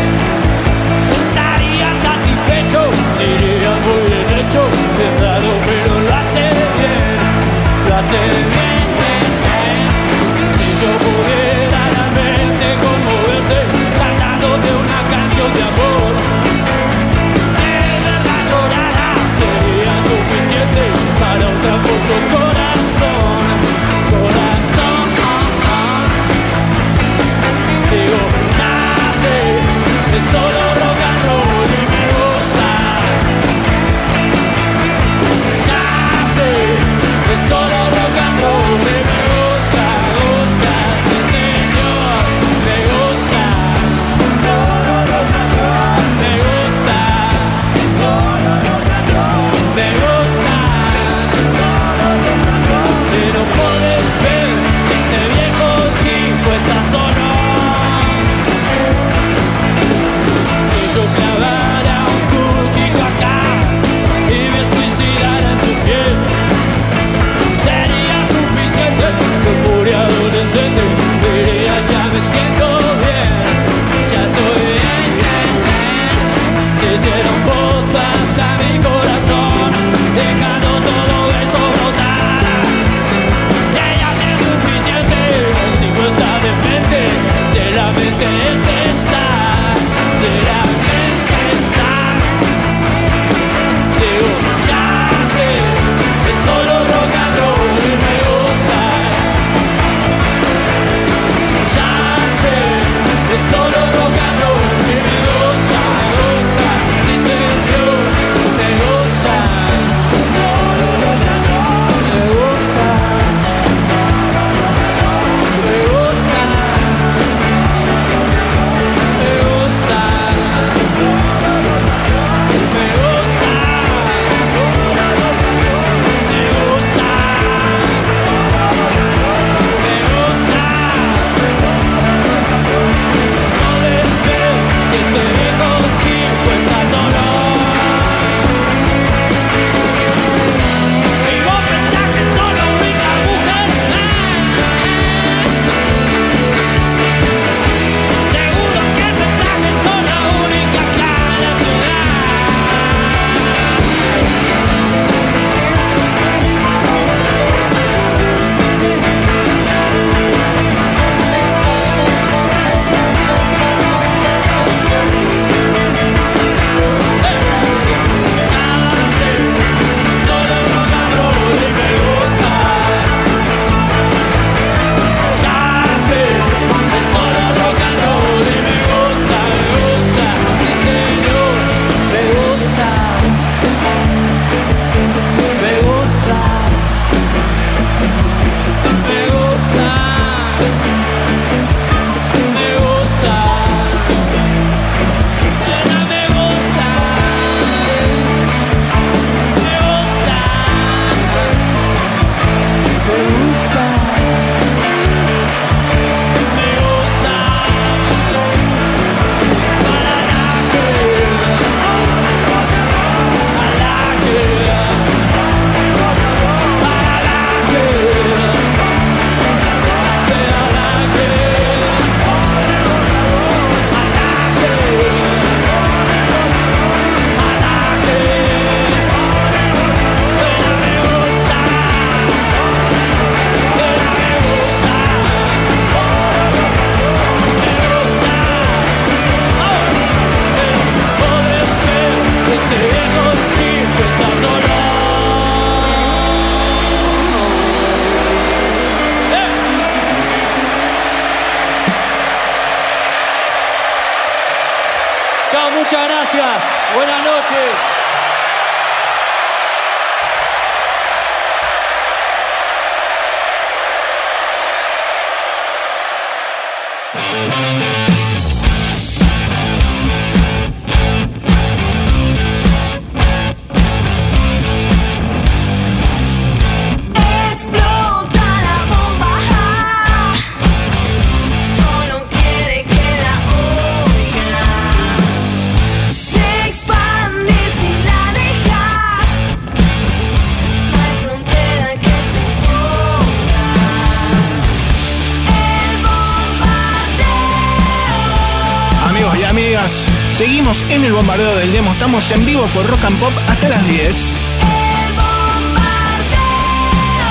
En vivo por Rock and Pop hasta las 10.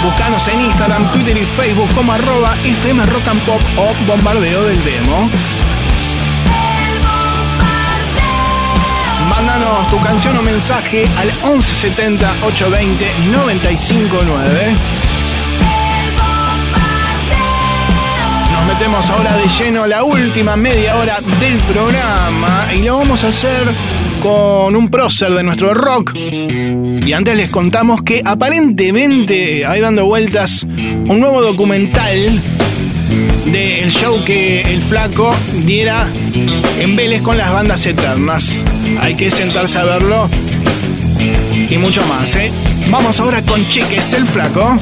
Buscanos en Instagram, Twitter y Facebook como arroba FM Rock and Pop o Bombardeo del Demo. Mándanos tu canción o mensaje al 1170 820 959. Nos metemos ahora de lleno la última media hora del programa y lo vamos a hacer con un prócer de nuestro rock. Y antes les contamos que aparentemente hay dando vueltas un nuevo documental del show que el flaco diera en Vélez con las bandas eternas. Hay que sentarse a verlo y mucho más, ¿eh? Vamos ahora con Cheques el flaco.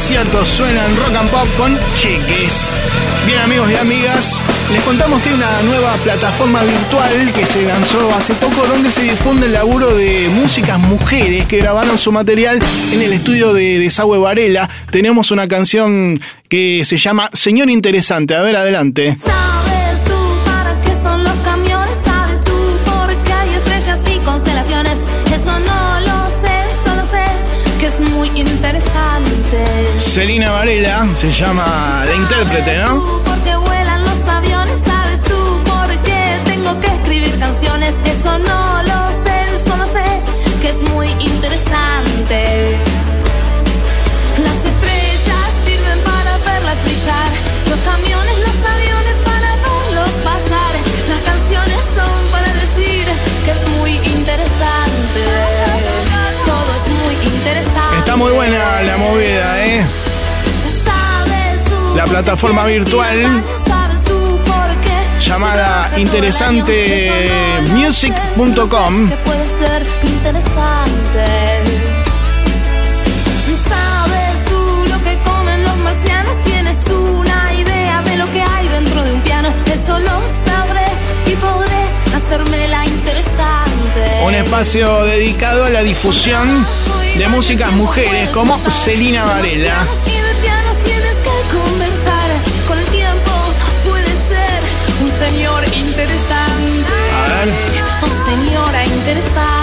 desierto suenan rock and pop con chiques. Bien amigos y amigas, les contamos que hay una nueva plataforma virtual que se lanzó hace poco donde se difunde el laburo de músicas mujeres que grabaron su material en el estudio de Desagüe Varela. Tenemos una canción que se llama Señor Interesante. A ver, adelante. ¿Sabes tú para qué son los camiones? ¿Sabes tú por qué hay estrellas y constelaciones? Eso no lo sé, solo sé que es muy interesante. Celina Varela se llama de intérprete, ¿no? Porque vuelan los aviones, sabes tú por qué tengo que escribir canciones. Eso no lo sé, solo sé que es muy interesante. muy buena la movida, ¿eh? La plataforma virtual llamada interesantemusic.com. Un espacio dedicado a la difusión de músicas mujeres como Celina Varela. A ver. Señora interesante.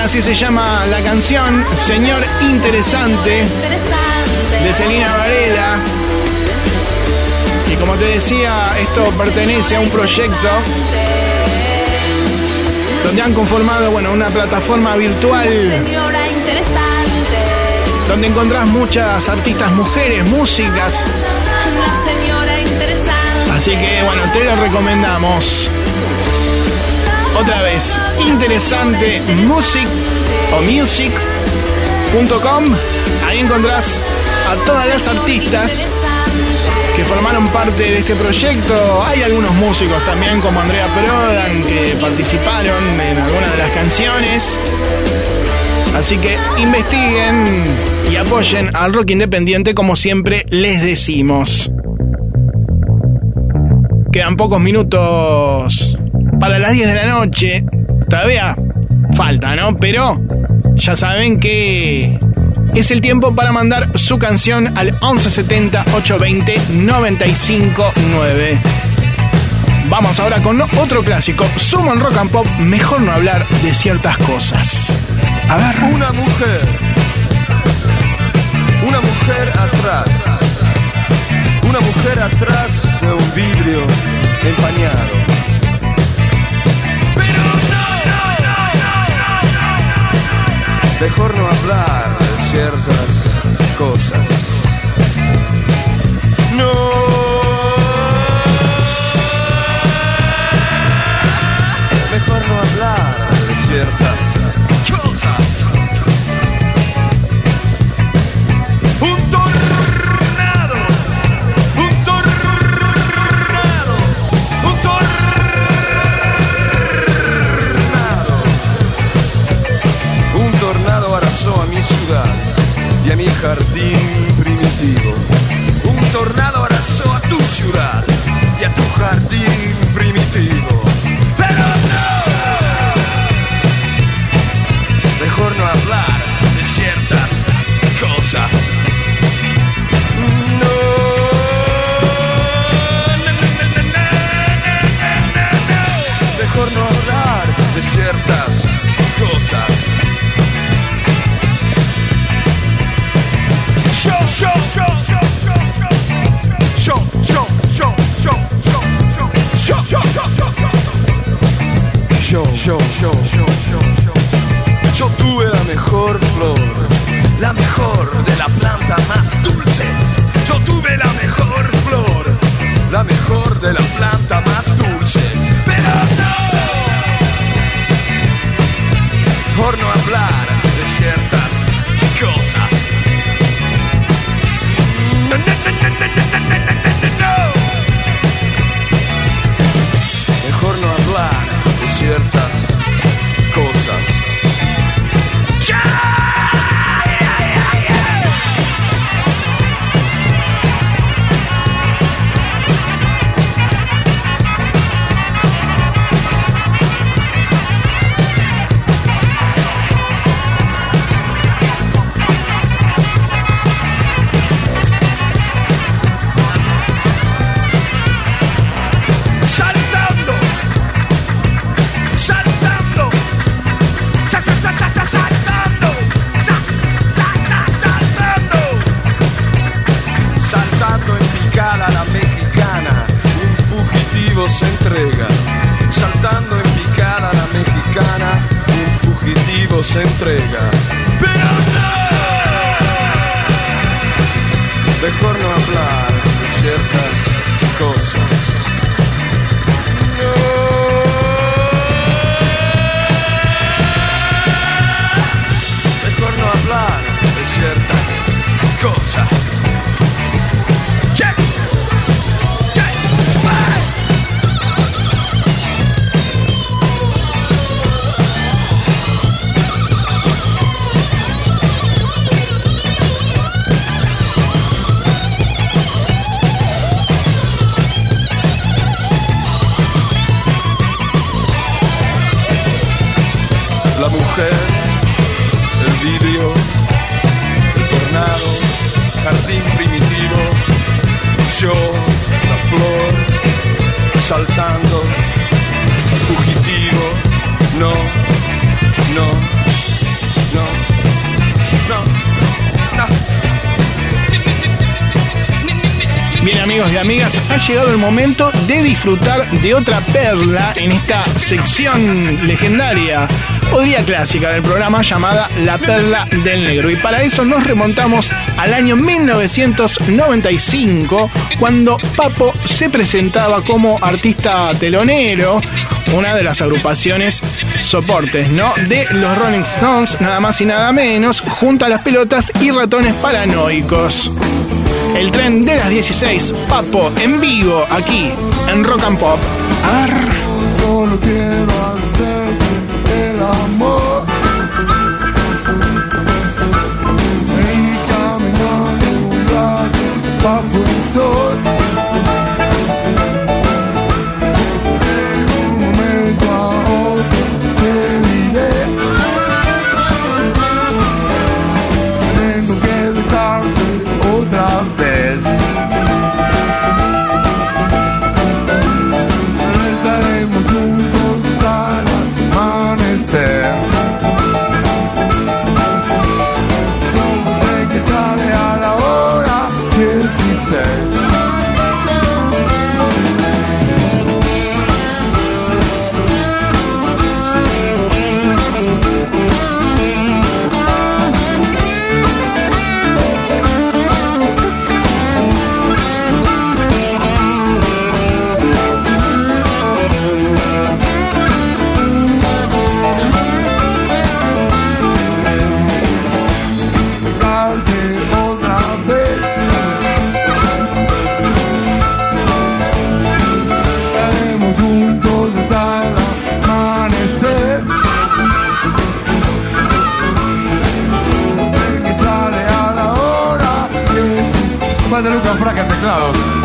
Así se llama la canción Señor Interesante de Celina Varela. Y como te decía, esto pertenece a un proyecto donde han conformado, bueno, una plataforma virtual Señora interesante, donde encontrás muchas artistas mujeres, músicas. la señora interesante. Así que, bueno, te lo recomendamos. Otra vez, interesante music o music.com. Ahí encontrás a todas las artistas que formaron parte de este proyecto. Hay algunos músicos también, como Andrea Prodan, que participaron en algunas de las canciones. Así que investiguen y apoyen al rock independiente como siempre les decimos. Quedan pocos minutos para las 10 de la noche. Todavía falta, ¿no? Pero ya saben que es el tiempo para mandar su canción al 1170 820 959. Vamos ahora con otro clásico. Sumo en rock and pop, mejor no hablar de ciertas cosas. A ver. Una mujer. Una mujer atrás. Una mujer atrás de un vidrio empañado. Mejor no hablar de ciertas cosas. No. Mejor no hablar de ciertas mi ciudad y a mi jardín primitivo. Un tornado arrasó a tu ciudad y a tu jardín primitivo. Pero no. Mejor no hablar de ciertas cosas. No. Mejor no hablar de ciertas show, show, show, show, show, show. Yo tuve la mejor flor, la mejor de la planta más dulce. Yo tuve la mejor flor, la mejor de la planta más dulce. Pero no, por no hablar de ciertas cosas. No, ciertas cosas. ¡Ya! Momento de disfrutar de otra perla en esta sección legendaria o día clásica del programa llamada La Perla del Negro. Y para eso nos remontamos al año 1995 cuando Papo se presentaba como artista telonero, una de las agrupaciones soportes, ¿no? De los Rolling Stones, nada más y nada menos, junto a las pelotas y ratones paranoicos. El tren de las 16, Papo, en vivo, aquí, en Rock and Pop. A ver. Solo quiero el amor. 16. Más de Lucas Fraca en teclados.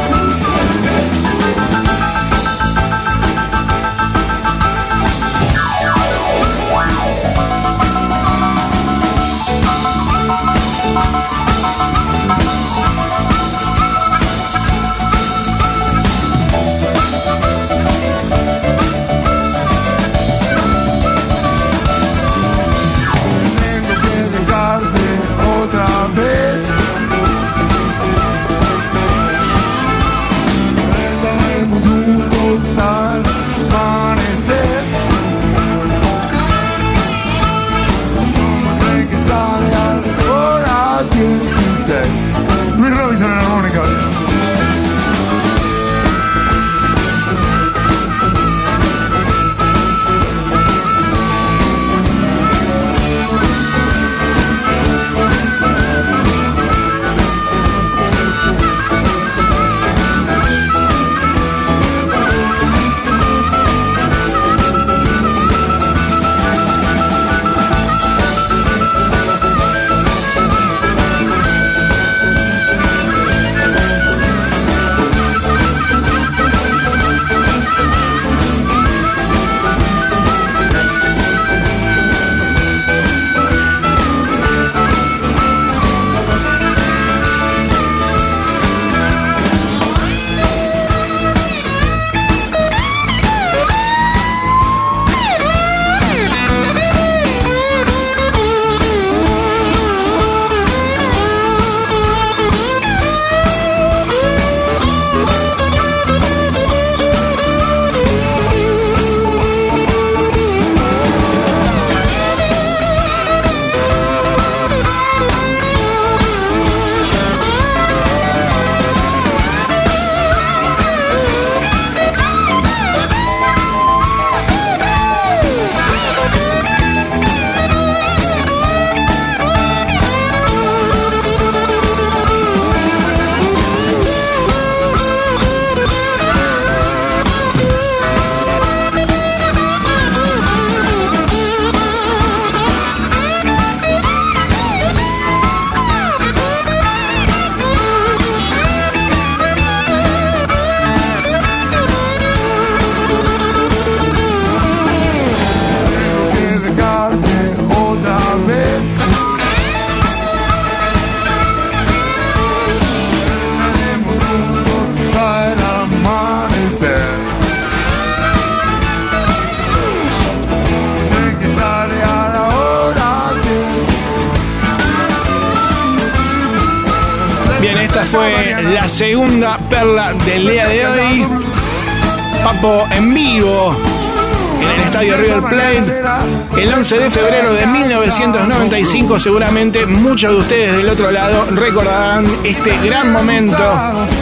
Febrero de 1995. Seguramente muchos de ustedes del otro lado recordarán este gran momento,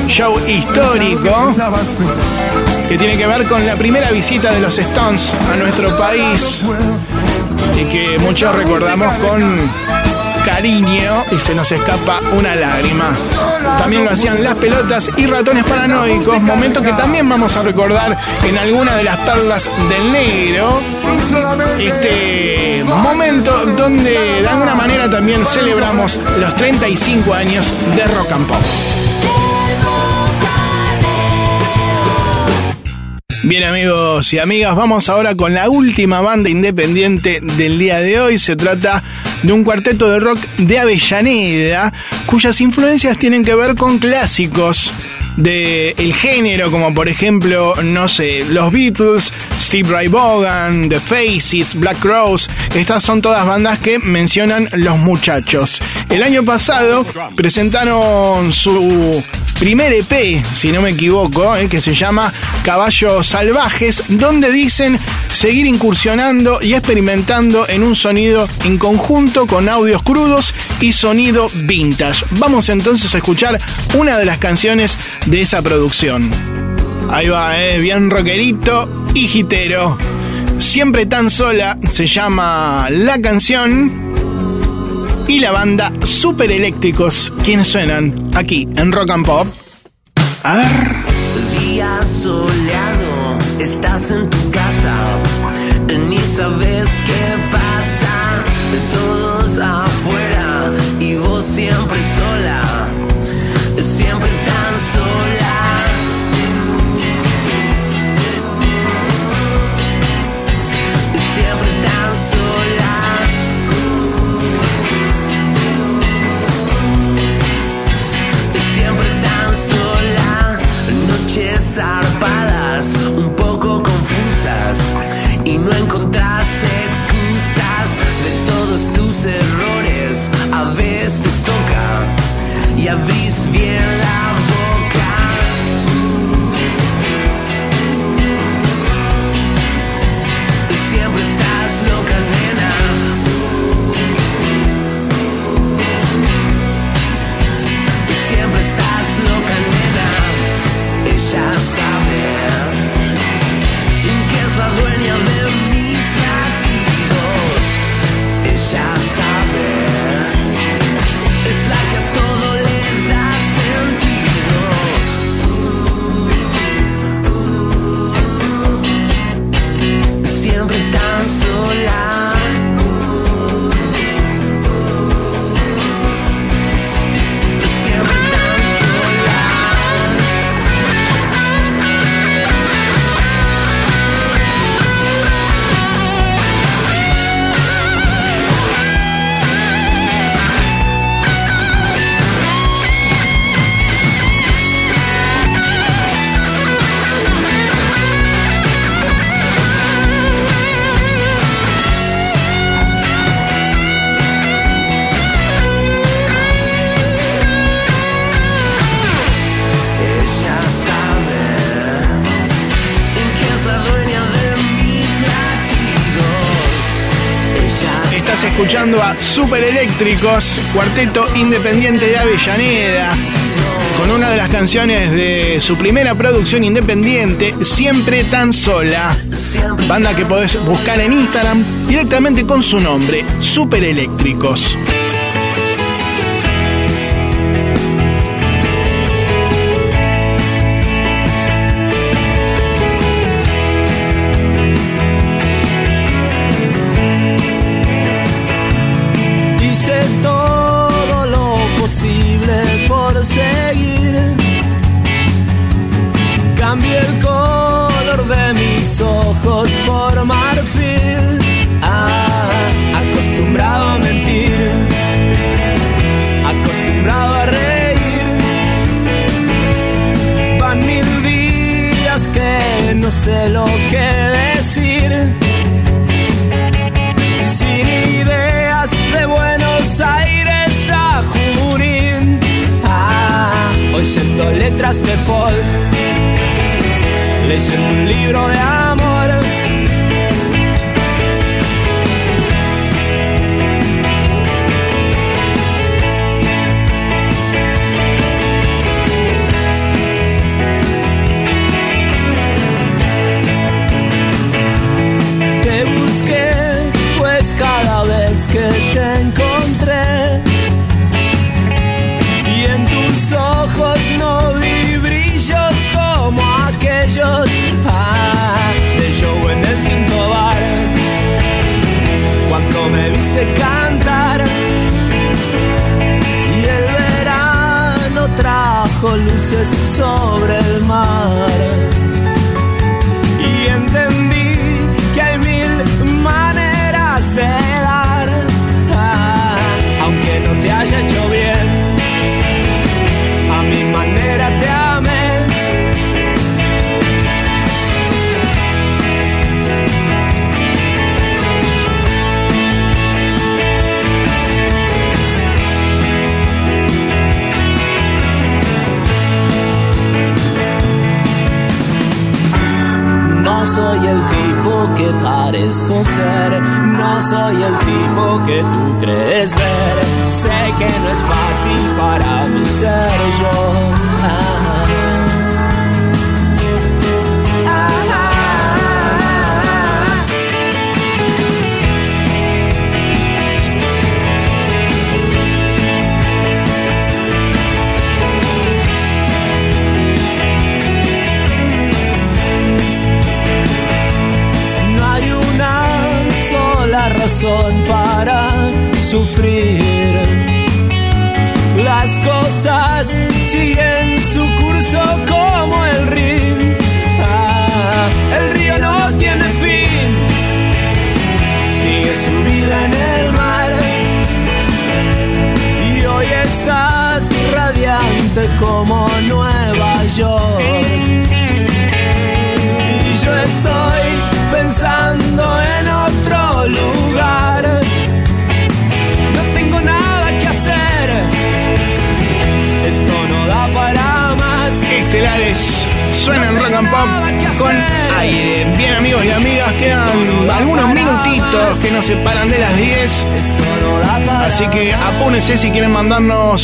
show histórico, que tiene que ver con la primera visita de los Stones a nuestro país y que muchos recordamos con cariño y se nos escapa una lágrima. También lo hacían las pelotas y ratones paranoicos, momento que también vamos a recordar en alguna de las perlas del negro. Este momento donde de alguna manera también celebramos los 35 años de rock and pop. Bien amigos y amigas, vamos ahora con la última banda independiente del día de hoy. Se trata de un cuarteto de rock de Avellaneda, cuyas influencias tienen que ver con clásicos del género, como por ejemplo, no sé, los Beatles, Steve Ray Vaughan, The Faces, Black Rose. Estas son todas bandas que mencionan los muchachos. El año pasado presentaron su primer EP, si no me equivoco, eh, que se llama Caballos Salvajes, donde dicen seguir incursionando y experimentando en un sonido en conjunto con audios crudos y sonido vintage. Vamos entonces a escuchar una de las canciones de esa producción. Ahí va, eh, bien rockerito y gitero. Siempre tan sola se llama la canción y la banda Super Eléctricos, quienes suenan aquí en Rock and Pop. A ver. Día soleado, estás en tu casa, ni sabes qué pasa, Escuchando a Super Eléctricos, cuarteto independiente de Avellaneda, con una de las canciones de su primera producción independiente, Siempre tan sola. Banda que podés buscar en Instagram directamente con su nombre, Super Eléctricos.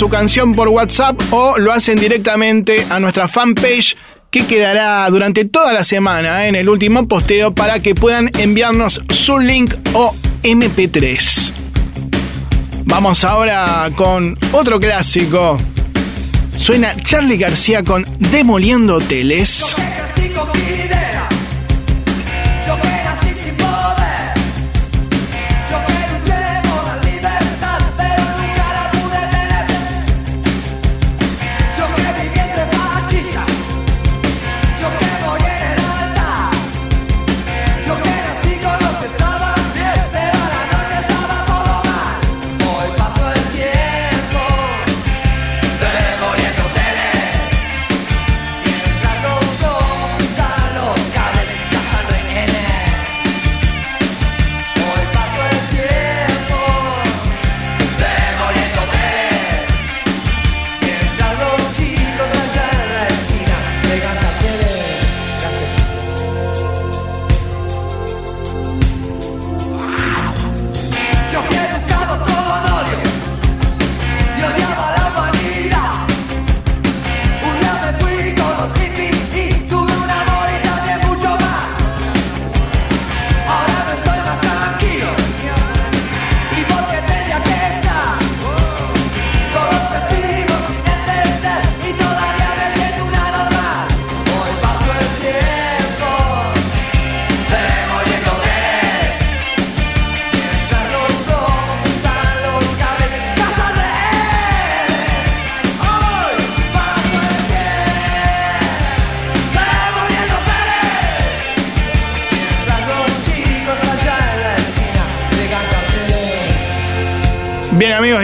canción por WhatsApp o lo hacen directamente a nuestra fanpage que quedará durante toda la semana eh, en el último posteo para que puedan enviarnos su link o MP3. Vamos ahora con otro clásico. Suena Charlie García con Demoliendo Hoteles.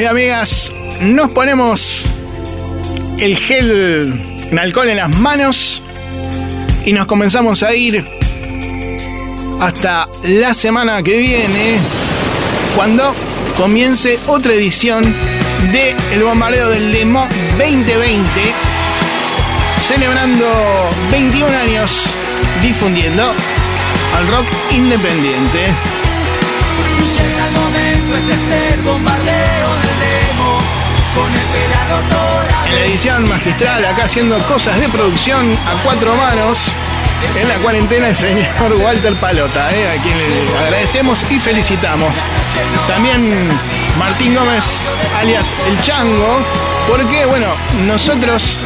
amigas, nos ponemos el gel en alcohol en las manos y nos comenzamos a ir hasta la semana que viene cuando comience otra edición de El Bombardeo del Lemón 2020 celebrando 21 años difundiendo al rock independiente. Llega el momento este en la edición magistral, acá haciendo cosas de producción a cuatro manos. En la cuarentena el señor Walter Palota, eh, a quien le agradecemos y felicitamos. También Martín Gómez, alias El Chango, porque bueno, nosotros,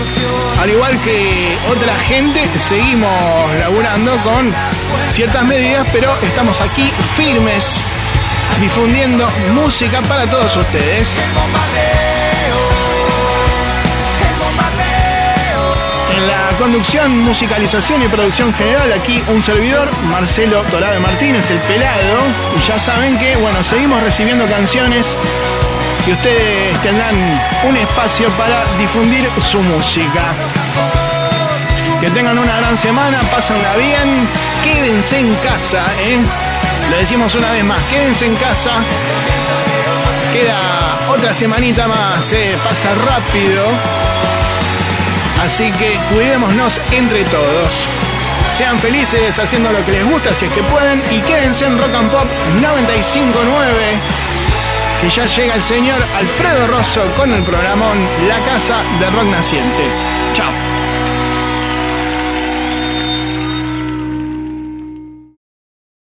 al igual que otra gente, seguimos laburando con ciertas medidas, pero estamos aquí firmes, difundiendo música para todos ustedes. En la conducción, musicalización y producción general, aquí un servidor, Marcelo Torabe Martínez, el pelado. Y ya saben que, bueno, seguimos recibiendo canciones y ustedes tendrán un espacio para difundir su música. Que tengan una gran semana, pásenla bien, quédense en casa, ¿eh? Lo decimos una vez más, quédense en casa. Queda otra semanita más, ¿eh? pasa rápido. Así que cuidémonos entre todos. Sean felices haciendo lo que les gusta si es que pueden y quédense en Rock and Pop 959 que ya llega el señor Alfredo Rosso con el programón La Casa de Rock Naciente.